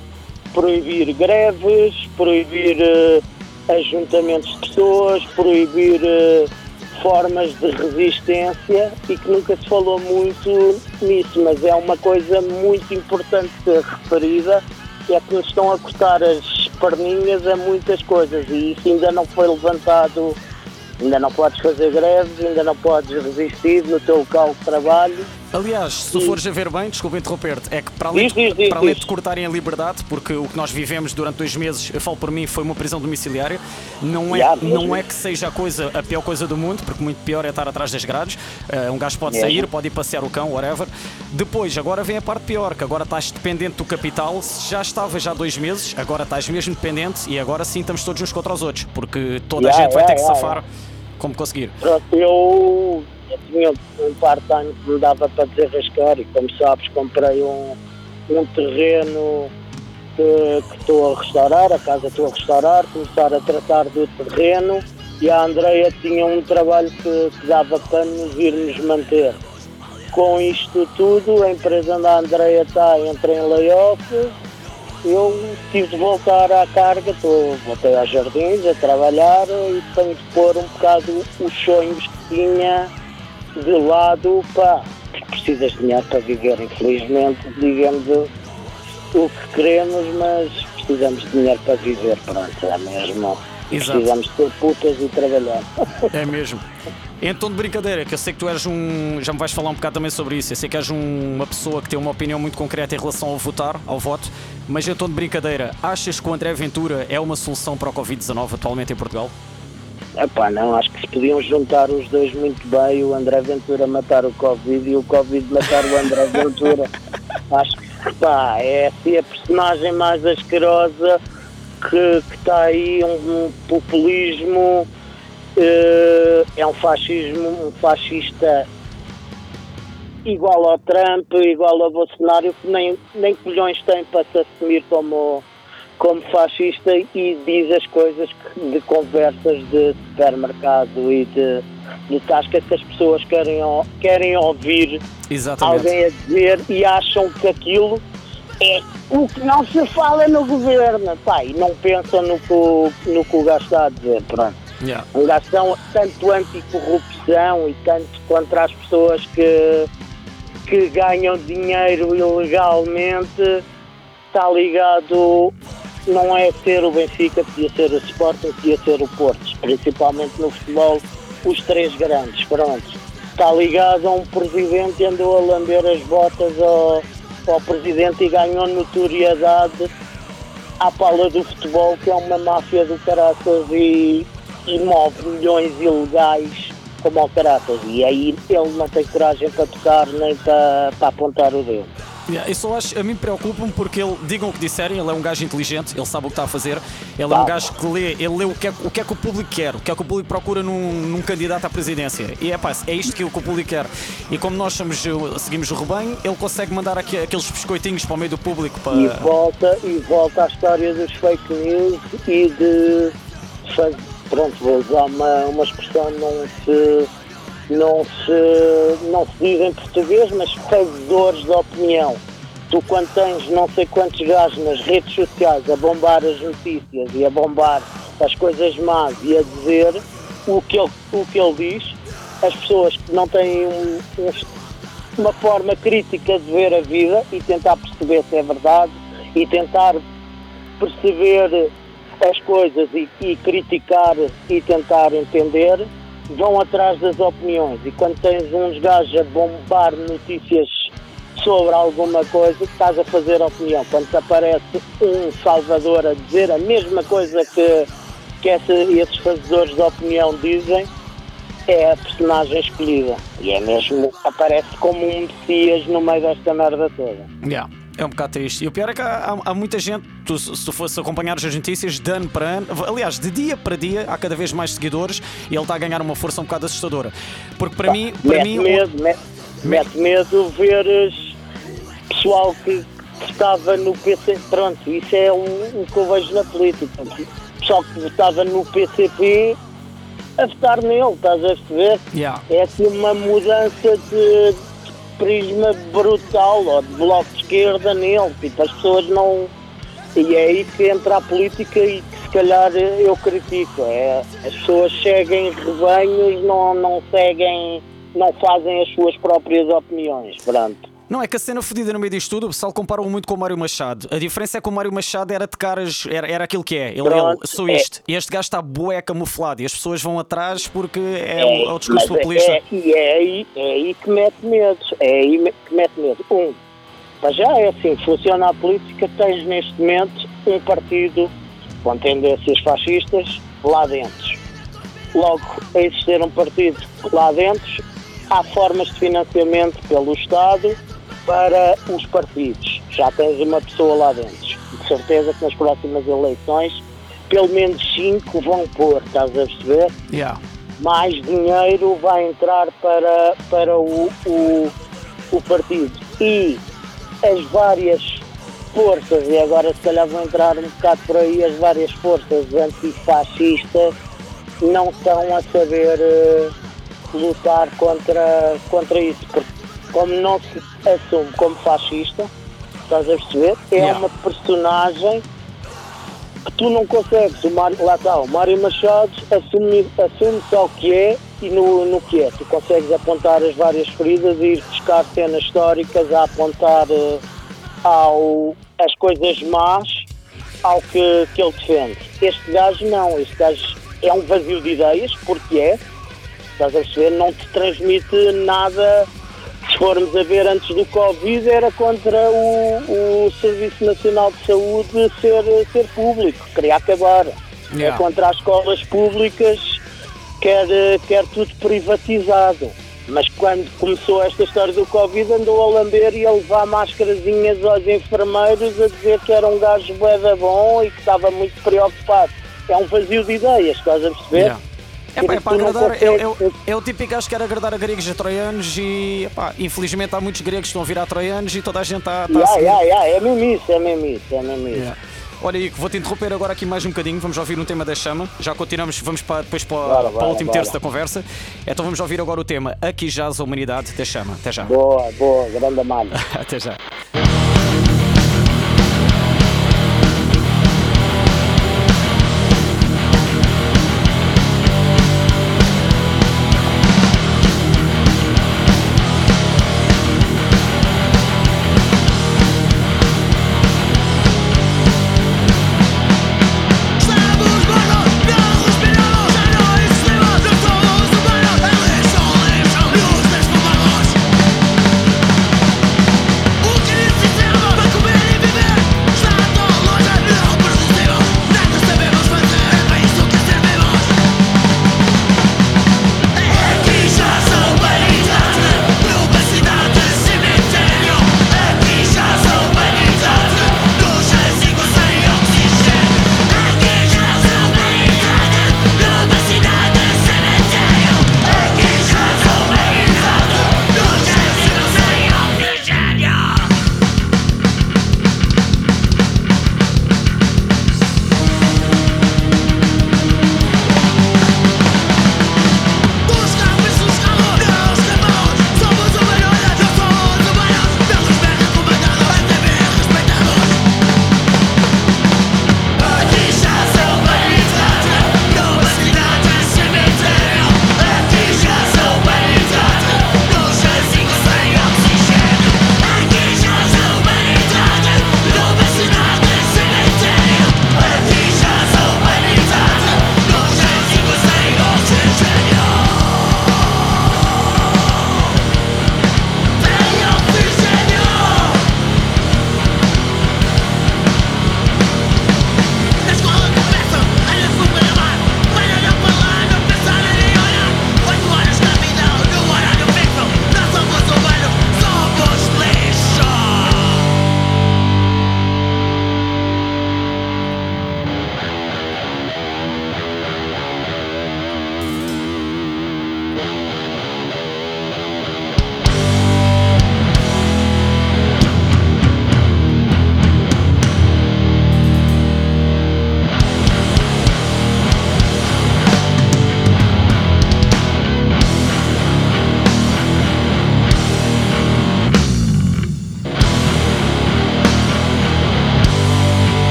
proibir greves, proibir eh, ajuntamentos de pessoas, proibir eh, formas de resistência e que nunca se falou muito nisso, mas é uma coisa muito importante referida, é que nos estão a cortar as perninhas a muitas coisas e isso ainda não foi levantado, ainda não podes fazer greves, ainda não podes resistir no teu local de trabalho. Aliás, se fores a ver bem, desculpa interromper-te, é que para além, de, para além de cortarem a liberdade, porque o que nós vivemos durante dois meses, eu falo por mim, foi uma prisão domiciliária, não é, não é que seja a, coisa, a pior coisa do mundo, porque muito pior é estar atrás das grades. Eh, um gajo pode sair, pode ir passear o cão, whatever. Depois, agora vem a parte pior, que agora estás dependente do capital, se já estava já há dois meses, agora estás mesmo dependente e agora sim estamos todos uns contra os outros, porque toda a gente vai ter que já, safar como conseguir. Eu, eu tinha um part-time que me dava para desenrascar e como sabes comprei um, um terreno que, que estou a restaurar, a casa estou a restaurar, começar a tratar do terreno e a Andreia tinha um trabalho que, que dava para nos irmos manter. Com isto tudo, a empresa onde a Andreia está entra em layoff eu tive de voltar à carga, tô, voltei aos jardins a trabalhar e tenho de pôr um bocado os sonhos que tinha de lado, pá, precisas de dinheiro para viver, infelizmente, digamos o que queremos, mas precisamos de dinheiro para viver, pronto, é mesmo. Exato. Precisamos de ter putas e trabalhar. [LAUGHS] É mesmo. Em tom de brincadeira, que eu sei que tu és um. Já me vais falar um bocado também sobre isso. Eu sei que és um- uma pessoa que tem uma opinião muito concreta em relação ao votar, ao voto, mas em tom de brincadeira, achas que o André Ventura é uma solução para o Covid-19 atualmente em Portugal? Epá, não, acho que se podiam juntar os dois muito bem, o André Ventura matar o Covid e o Covid matar o André [LAUGHS] Ventura. acho que pá, é assim a personagem mais asquerosa que está aí, um, um populismo, eh, é um fascismo, um fascista igual ao Trump, igual ao Bolsonaro, que nem, nem colhões tem para se assumir como, como fascista e diz as coisas de conversas de supermercado e de, de tasca que as pessoas querem, querem ouvir Exatamente. alguém a dizer e acham que aquilo é o que não se fala no governo. Pá, e não pensam no que, o- no que o gajo está a dizer. Pronto. Yeah. Um gajo tão- tanto anticorrupção e tanto contra as pessoas que, que ganham dinheiro ilegalmente, está ligado, não é ser o Benfica, podia ser o Sporting, podia ser o Porto, principalmente no futebol, os três grandes, pronto. Está ligado a um presidente e andou a lamber as botas ao, ao presidente e ganhou notoriedade à pala do futebol, que é uma máfia do caraças e, e move milhões ilegais como ao caraças. E aí ele não tem coragem para tocar nem para, para apontar o dedo. Eu só acho, a mim preocupa-me porque ele, digam o que disserem, ele é um gajo inteligente, ele sabe o que está a fazer, ele é um gajo que lê, ele lê o que, é, o que é que o público quer, o que é que o público procura num, num candidato à presidência. E é pá, é isto que o, que o público quer. E como nós somos, seguimos o rebanho, ele consegue mandar aqui, aqueles biscoitinhos para o meio do público para. E volta, e volta à história dos fake news e de pronto, vou usar uma, uma expressão não se não se não se diz em português, mas fazedores de opinião. Tu quando tens não sei quantos gajos nas redes sociais a bombar as notícias e a bombar as coisas más e a dizer o que ele, o que ele diz, as pessoas que não têm um- um uma forma crítica de ver a vida e tentar perceber se é verdade e tentar perceber as coisas e, e criticar e tentar entender, vão atrás das opiniões. E quando tens uns gajos a bombar notícias sobre alguma coisa, estás a fazer opinião. Quando te aparece um salvador a dizer a mesma coisa que, que esse- esses fazedores de opinião dizem, é a personagem escolhida. E é mesmo, aparece como um Messias no meio desta merda toda. Yeah, é um bocado triste. E o pior é que há, há- há muita gente, tu, se tu fosse acompanhar as notícias de ano para ano, aliás, de dia para dia, há cada vez mais seguidores e ele está a ganhar uma força um bocado assustadora. Porque para mim, para mete mim, o- medo, mete, mete medo veres pessoal que estava no PC. Pronto, isso é um, um que eu vejo na política. Pessoal que votava no PCP a votar nele, estás a perceber? Yeah. É assim uma mudança de prisma brutal, ou de bloco de esquerda nele. Tipo, as pessoas não. E é aí que entra a política e que se calhar eu critico. É, as pessoas seguem rebanhos, não, não seguem, não fazem as suas próprias opiniões. Pronto. Não, é que a cena fodida no meio disto tudo, o pessoal compara muito com o Mário Machado. A diferença é que o Mário Machado era de caras, era, era aquilo que é. Ele, Pronto, ele sou é. isto. E este gajo está bué camuflado e as pessoas vão atrás porque é, o, é o discurso mas é- populista. É, e é aí, é aí que mete medo. É aí que mete medo. Um, para já é assim, funciona a política, tens neste momento um partido com tendências fascistas lá dentro. Logo, a existir um partido lá dentro, há formas de financiamento pelo Estado para os partidos. Já tens uma pessoa lá dentro. De certeza que nas próximas eleições, pelo menos cinco vão pôr, estás a perceber? Yeah. mais dinheiro vai entrar para, para o, o, o partido. E as várias forças, e agora se calhar vão entrar um bocado por aí, as várias forças antifascistas não estão a saber eh, lutar contra, contra isso. Porque como não se assume como fascista, estás a perceber? É Yeah. uma personagem que tu não consegues. O Mário, lá está, o Mário Machado assume- assume-se ao que é e no, no que é. Tu consegues apontar as várias feridas e ir buscar cenas históricas a apontar eh, ao, as coisas más ao que, que ele defende. Este gajo não, este gajo é um vazio de ideias, porque é, estás a perceber, não te transmite nada. Se formos a ver antes do Covid, era contra o, o Serviço Nacional de Saúde ser, ser público, queria acabar. Yeah. É contra as escolas públicas, quer, quer tudo privatizado. Mas quando começou esta história do Covid, andou a lamber e a levar máscarazinhas aos enfermeiros a dizer que era um gajo bué da bom e que estava muito preocupado. É um vazio de ideias, estás a perceber? Yeah. É, pá, é para agradar, é, é, o- consegues- é o típico gajo que quer agradar a gregos e a troianos e epá, infelizmente há muitos gregos que estão a virar troianos e toda a gente está, está a Ya, seguir. ya, ya, é mesmo isso, é mesmo isso, é mesmo isso. Yeah. Olha, Ico, vou-te interromper agora aqui mais um bocadinho. Vamos ouvir um tema da chama. Já continuamos, vamos para, depois para, Bora, para bora, o último bora. terço da conversa. Então vamos ouvir agora o tema Aqui Jaz a Humanidade da Chama. Até já. Boa, boa, grande malha. [LAUGHS] Até já.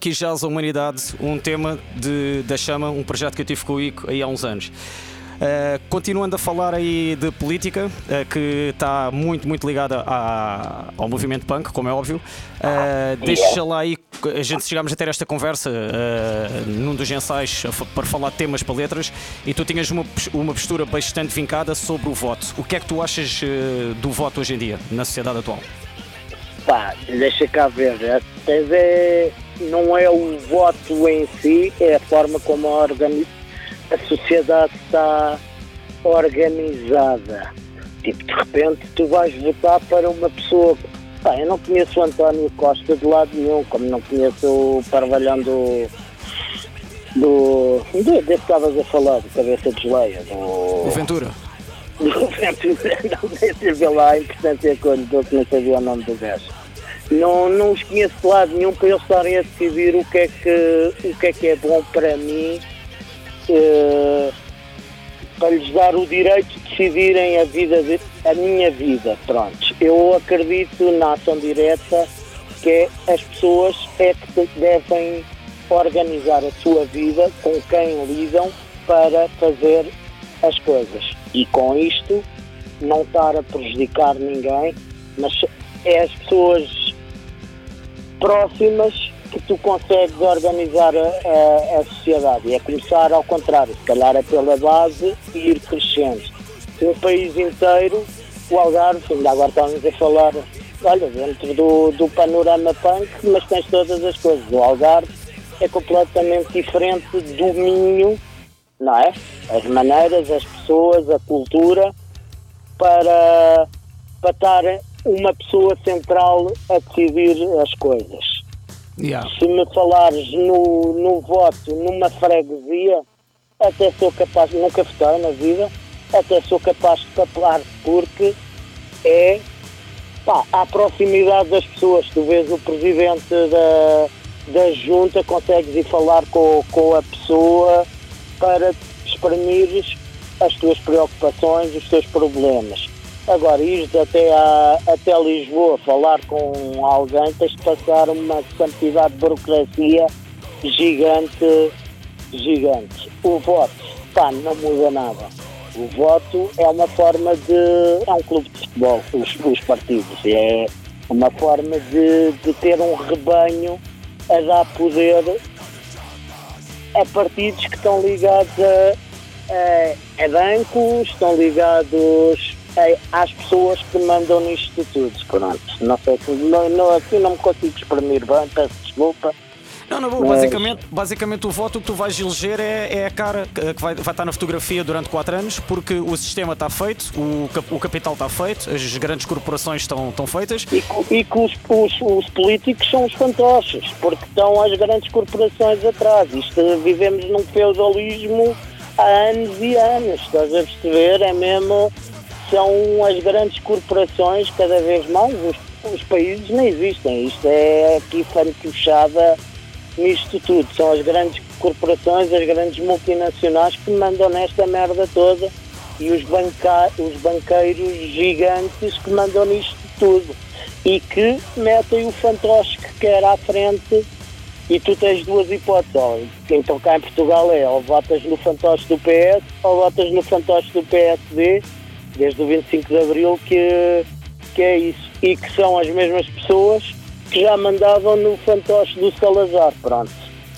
Aqui Jaz a Humanidade, um tema de, da Chama, um projeto que eu tive com o Ico aí há uns anos. Uh, continuando a falar aí de política, uh, que está muito, muito ligada à- ao movimento punk, como é óbvio. Uh, deixa lá aí, a gente chegámos a ter esta conversa num dos ensaios para falar de temas para letras e tu tinhas uma, uma postura bastante vincada sobre o voto. O que é que tu achas do voto hoje em dia, na sociedade atual? Pá, deixa cá ver. Até é, não é o voto em si, é a forma como a, a sociedade está organizada. Tipo, de repente tu vais votar para uma pessoa Pá, eu não conheço o António Costa de lado nenhum, como não conheço o Parvalhão do. do. do que estavas a falar, do Cabeça de Geleia, do. O Ventura. [LAUGHS] do Ventura, não deixa ver lá a importância quando eu não sabia o nome do gajo. Não, não os conheço de lado nenhum para eles estarem a decidir o que é que, o que, é, que é bom para mim. eh, para lhes dar o direito de decidirem a vida de, a minha vida, pronto. Eu acredito na ação direta que é as pessoas é que devem organizar a sua vida com quem lidam para fazer as coisas. E com isto não estar a prejudicar ninguém, mas é as pessoas próximas que tu consegues organizar a, a- a sociedade. E é começar ao contrário, se calhar é pela base e ir crescendo. O país inteiro, o Algarve, ainda agora estávamos a falar, olha, dentro do, do panorama punk, mas tens todas as coisas. O Algarve é completamente diferente do Minho, não é? As maneiras, as pessoas, a cultura, para, para estar uma pessoa central a decidir as coisas. Yeah. Se me falares no, no voto numa freguesia, até sou capaz, nunca votei na vida, até sou capaz de papar porque é pá, à proximidade das pessoas. Tu vês o presidente da, da junta, consegues ir falar com, com a pessoa para exprimires as tuas preocupações, os teus problemas. Agora, ires até, a, até Lisboa falar com alguém, tens de passar uma quantidade de burocracia gigante, gigante. O voto, pá, não muda nada. O voto é uma forma de. é um clube de futebol, os, os partidos. É uma forma de, de ter um rebanho a dar poder a partidos que estão ligados a, a, a bancos, estão ligados a- às pessoas que mandam nisto tudo. Pronto, não sei se não, não, assim não me consigo exprimir bem, peço desculpa. Não, não, basicamente, basicamente o voto que tu vais eleger é, é a cara que vai, vai estar na fotografia durante 4 anos, porque o sistema está feito, o, o capital está feito, as grandes corporações estão, estão feitas. E, e que os, os, os políticos são os fantoches, porque estão as grandes corporações atrás. Isto vivemos num feudalismo há anos e anos, estás a perceber? É mesmo, são as grandes corporações, cada vez mais, os, os países não existem. Isto é aqui fantochada nisto tudo. São as grandes corporações, as grandes multinacionais que mandam nesta merda toda e os, banca os banqueiros gigantes que mandam nisto tudo e que metem o fantoche que quer à frente e tu tens duas hipóteses. Então cá em Portugal é ou votas no fantoche do PS ou votas no fantoche do PSD desde o 25 de Abril que, que é isso. E que são as mesmas pessoas que já mandavam no fantoche do Salazar, pronto.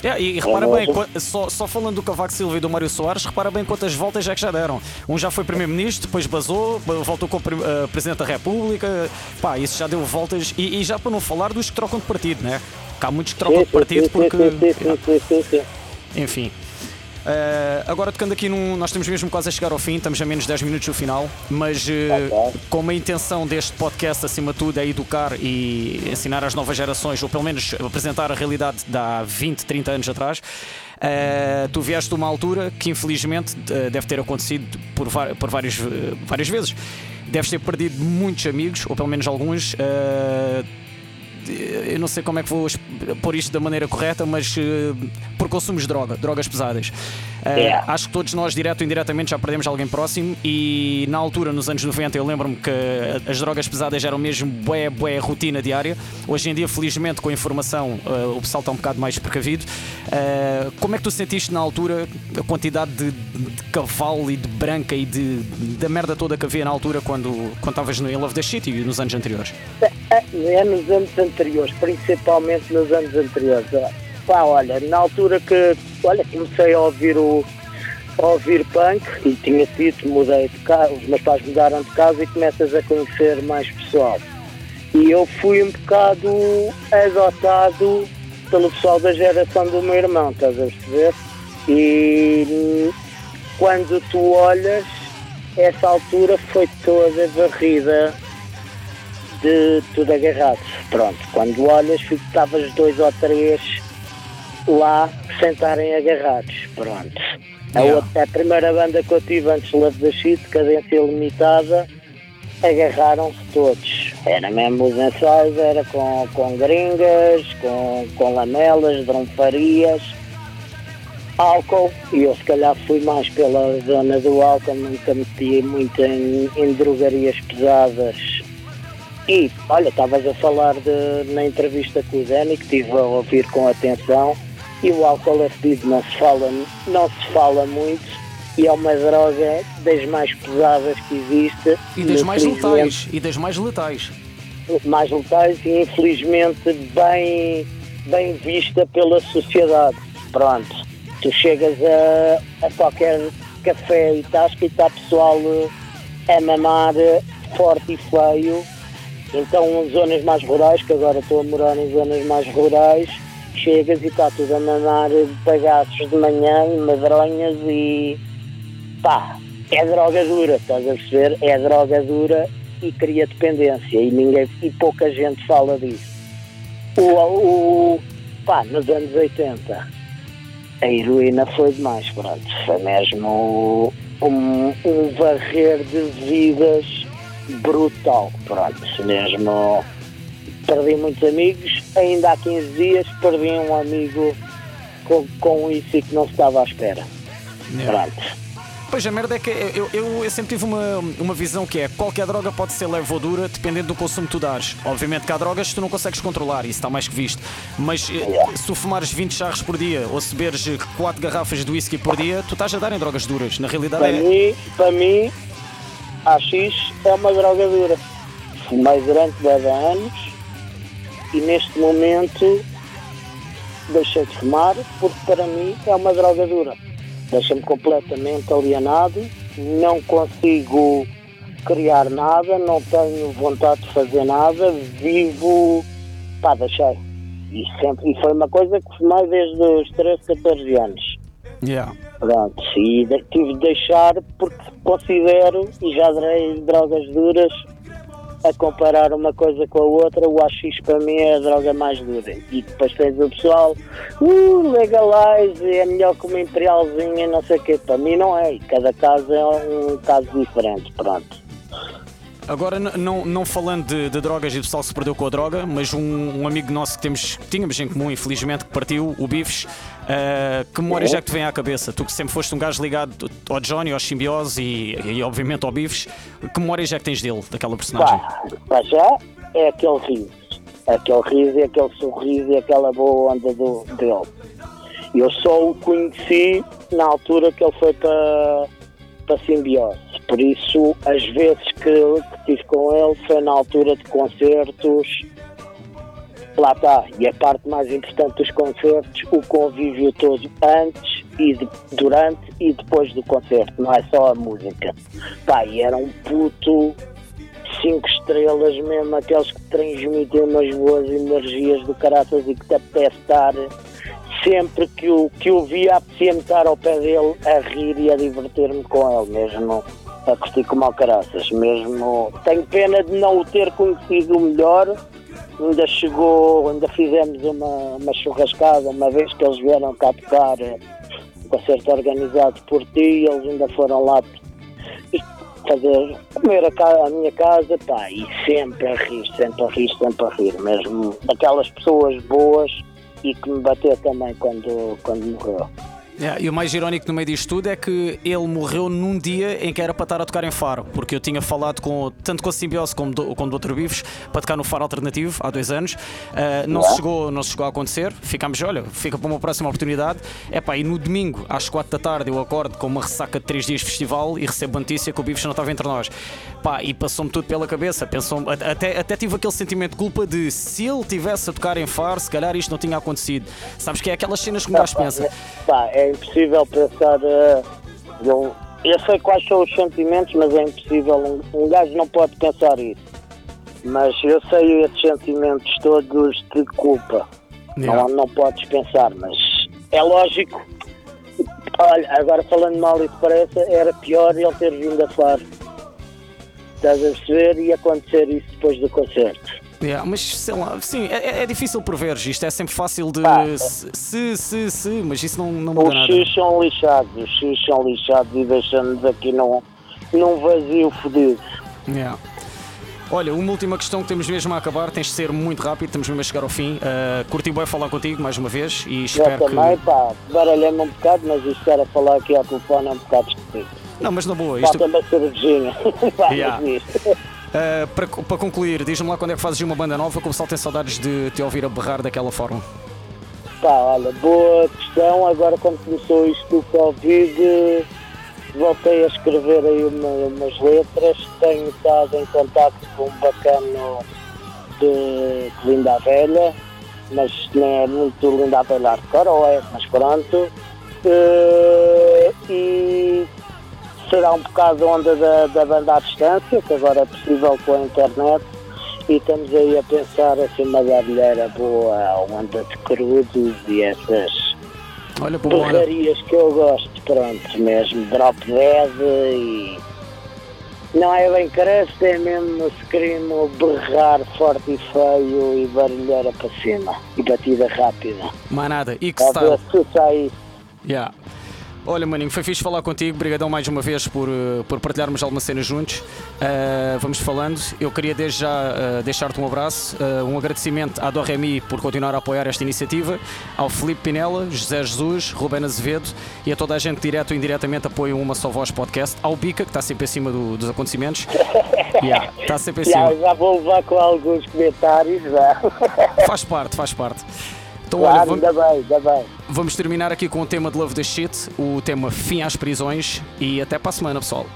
É, e repara É bem, mesmo. qua- só, só falando do Cavaco Silva e do Mário Soares, repara bem quantas voltas é que já deram. Um já foi Primeiro-Ministro, depois basou, voltou como prim- eh, Presidente da República, pá, isso já deu voltas. E, e já para não falar dos que trocam de partido, né? Que há muitos que trocam Sim, de partido sim, porque. sim, sim, sim, sim, sim. Enfim. Eh, agora tocando aqui num. Nós estamos mesmo quase a chegar ao fim, estamos a menos de 10 minutos do final, mas eh, Ok. como a intenção deste podcast, acima de tudo, é educar e ensinar às novas gerações, ou pelo menos apresentar a realidade de há 20, 30 anos atrás. eh, tu vieste de uma altura que infelizmente deve ter acontecido por, por vários, eh, várias vezes. Deves ter perdido muitos amigos, ou pelo menos alguns. Eu não sei como é que vou pôr isto da maneira correta, mas eh, por consumos de droga, drogas pesadas. Eh, Yeah. Acho que todos nós, direto ou indiretamente, já perdemos alguém próximo e na altura, nos anos 90, eu lembro-me que as drogas pesadas eram mesmo bué, bué rotina diária. Hoje em dia, felizmente, com a informação, eh, o pessoal está um bocado mais precavido. Eh, como é que tu sentiste na altura a quantidade de, de cavalo e de branca e de, da merda toda que havia na altura quando estavas no In Love the Shit e nos anos anteriores? É nos anos anteriores, principalmente nos anos anteriores. Pá, olha, na altura que olha, comecei a ouvir o a ouvir punk e tinha sido, mudei de casa, os meus pais mudaram de casa e começas a conhecer mais pessoal. E eu fui um bocado adotado pelo pessoal da geração do meu irmão, estás a perceber? E quando tu olhas, essa altura foi toda varrida de tudo agarrado. Pronto, quando olhas, estavas dois ou três lá sentarem agarrados. Pronto. A, outra- a primeira banda que eu tive antes de Love the Shit, Cadência Limitada, agarraram-se todos. Era mesmo os ensaios, era com, com gringas, com, com lamelas, dronfarias, álcool, e eu se calhar fui mais pela zona do álcool, nunca meti muito em, em drogarias pesadas. E, olha, estavas a falar de, na entrevista com o Dani, que estive a ouvir com atenção, e o álcool é fedido, não se fala, não se fala muito, e é uma droga das mais pesadas que existe. E das mais letais. E das mais letais. mais letais e infelizmente bem, bem vista pela sociedade. Pronto, tu chegas a, a qualquer café e tasca e está pessoal eh, a mamar eh, forte e feio. Então, zonas mais rurais, que agora estou a morar em zonas mais rurais, chegas e está tudo a mamar bagaços de manhã e madronhas e pá, é droga dura, estás a perceber? É droga dura e cria dependência e, ninguém, e pouca gente fala disso. O, o, pá, nos anos 80 a heroína foi demais, pronto. Foi mesmo um, um varrer de vidas brutal, pronto. Mesmo perdi muitos amigos, ainda há 15 dias perdi um amigo com, com isso e que não estava à espera. Pronto. Pois a merda é que eu, eu, eu sempre tive uma, uma visão que é qualquer droga pode ser leve ou dura dependendo do consumo que tu dares. Obviamente que há drogas que tu não consegues controlar, isso está mais que visto. Mas eh, se tu fumares 20 charros por dia ou se beberes 4 garrafas de whisky por dia, tu estás a dar em drogas duras. Na realidade Para é. mim, para mim, AX é uma droga dura. Fumei durante 10 anos e neste momento deixei de fumar porque para mim é uma droga dura. Deixa-me completamente alienado, não consigo criar nada, não tenho vontade de fazer nada, vivo, pá, deixei. E, sempre, e foi uma coisa que fumei desde os 13, 14 anos. Yeah. Pronto, e tive de deixar porque considero, e já darei drogas duras, a comparar uma coisa com a outra, o AX para mim é a droga mais dura. E depois tens o pessoal, uh, legalize, é melhor que uma imperialzinha, não sei o quê. Para mim não é, cada caso é um caso diferente, pronto. Agora, não, não falando de, de drogas e do pessoal que se perdeu com a droga, mas um, um amigo nosso que temos, tínhamos em comum, infelizmente, que partiu, o Bifes, eh, que memórias é que te vem à cabeça? Tu que sempre foste um gajo ligado ao Johnny, aos simbiose e, e, obviamente ao Bifes, que memórias é que tens dele, daquela personagem? Pá, para já é aquele riso. Aquele riso e aquele sorriso e aquela boa onda do, dele. Eu só o conheci na altura que ele foi para, para Simbiose. Por isso, as vezes que, estive com ele foi na altura de concertos. Lá está. E a parte mais importante dos concertos, o convívio todo antes e de- durante e depois do concerto. Não é só a música. Pá, e era um puto cinco estrelas mesmo, aqueles que transmitem umas boas energias do caraças e que te apetece estar sempre que o, que o via apetecia-me estar ao pé dele a rir e a divertir-me com ele mesmo a curtir como caraças. Mesmo tenho pena de não o ter conhecido melhor. Ainda chegou, ainda fizemos uma, uma churrascada uma vez que eles vieram cá tocar eh, um concerto organizado por ti eles ainda foram lá fazer comer a, a minha casa, pá, e sempre a rir, sempre a rir, sempre a rir, mesmo. Aquelas pessoas boas e que me bateu também quando, quando morreu. Yeah, e o mais irónico no meio disto tudo é que ele morreu num dia em que era para estar a tocar em Faro, porque eu tinha falado com, tanto com a Simbiose como do, com o Dr. Bifes para tocar no Faro Alternativo há dois anos. Ah, não, se chegou, não se chegou a acontecer, ficámos, olha, fica para uma próxima oportunidade. Epá, e no domingo, às quatro da tarde, eu acordo com uma ressaca de três dias de festival e recebo a notícia que o Bifes não estava entre nós. Pá, e passou-me tudo pela cabeça. Pensou até, até tive aquele sentimento de culpa de se ele tivesse a tocar em Faro, se calhar isto não tinha acontecido. Sabes que é aquelas cenas que um gajo pensa. Pá, é impossível pensar. eh, eu, eu sei quais são os sentimentos, mas é impossível. Um, um gajo não pode pensar isso. Mas eu sei esses sentimentos todos de culpa. Yeah. Não, não podes pensar, mas é lógico. Olha, agora falando mal isso parece, era pior ele ter vindo a Faro. Estás a perceber? E acontecer isso depois do concerto. Yeah, mas sei lá, sim, é, é- é difícil prever isto, é sempre fácil de Pá, se, se, se, se, mas isso não, não muda Os nada. X são lixados, os X são lixados e deixam-nos aqui num, num vazio fodido. Yeah. Olha, uma última questão que temos mesmo a acabar, tens de ser muito rápido, estamos mesmo a chegar ao fim. Uh, curti bem falar contigo mais uma vez e espero também, que. pá, baralhei-me um bocado, mas isto era falar aqui ao telefone é um bocado esquisito. Não, mas na boa, isto, Falta uma cervejinha. [LAUGHS] Yeah. uh, para, para concluir, diz-me lá quando é que fazes uma banda nova, como o pessoal tem saudades de te ouvir a berrar daquela forma. Pá, olha, boa questão. Agora, quando começou isto do Covid, voltei a escrever aí uma- umas letras. Tenho estado em contato com um bacano de de Linda Velha, mas não é muito Linda a Velha hardcore, ou é, mas pronto. Eh, e será um bocado onda da, da banda à distância, que agora é possível com a internet. E estamos aí a pensar assim uma gargalheira boa, onda de crudos e essas Olha, que eu gosto, pronto, mesmo, drop dead e não é bem cresce, é mesmo scream, berrar forte e feio e barulheira para cima e batida rápida. Mais nada, e que sai Yeah. Olha, maninho, foi fixe falar contigo. Obrigadão mais uma vez por, eh, por partilharmos alguma cena juntos. Uh, vamos falando. Eu queria desde já uh, deixar-te um abraço, uh, um agradecimento à Doremi por continuar a apoiar esta iniciativa, ao Felipe Pinela, José Jesus, Ruben Azevedo e a toda a gente direto ou indiretamente apoia Uma Só Voz Podcast, ao Bica, que está sempre acima do- dos acontecimentos. [LAUGHS] Yeah, está sempre já, acima. já vou levar com alguns comentários, já. Faz parte, faz parte. Então, Claro, olha, vamos, ainda bem, ainda bem. Vamos terminar aqui com o tema de Love the Shit, o tema Fim às Prisões e até para a semana, pessoal.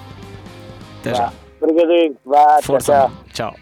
Até já. Vá. Obrigadinho, vá, tchau,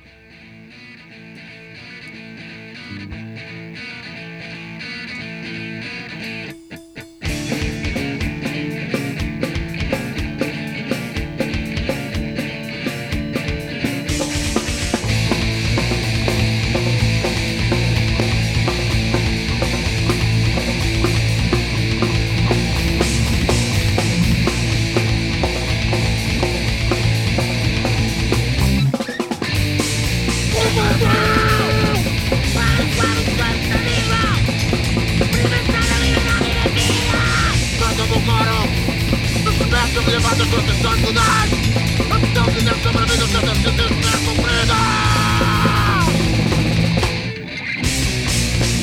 estamos levados por sanidad. Estamos en el sobrevivido, se desespera compreda.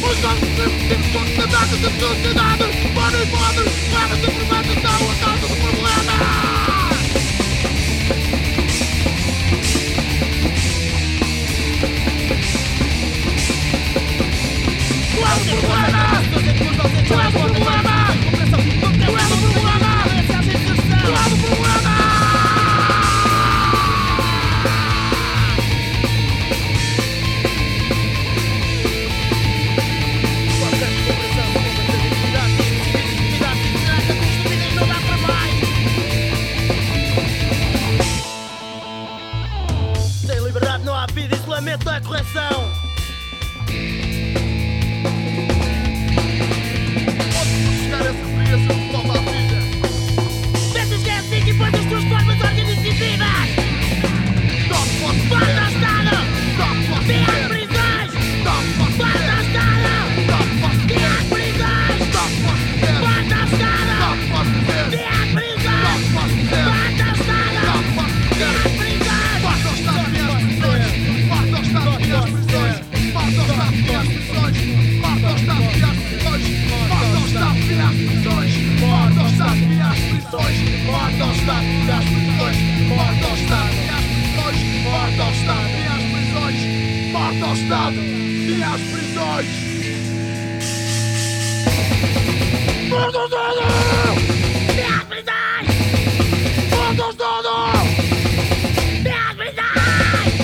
Usamos responsabilidades de sociedades, para e poder, para se provar que está aguantando o problema. Qual problema? Qual problema?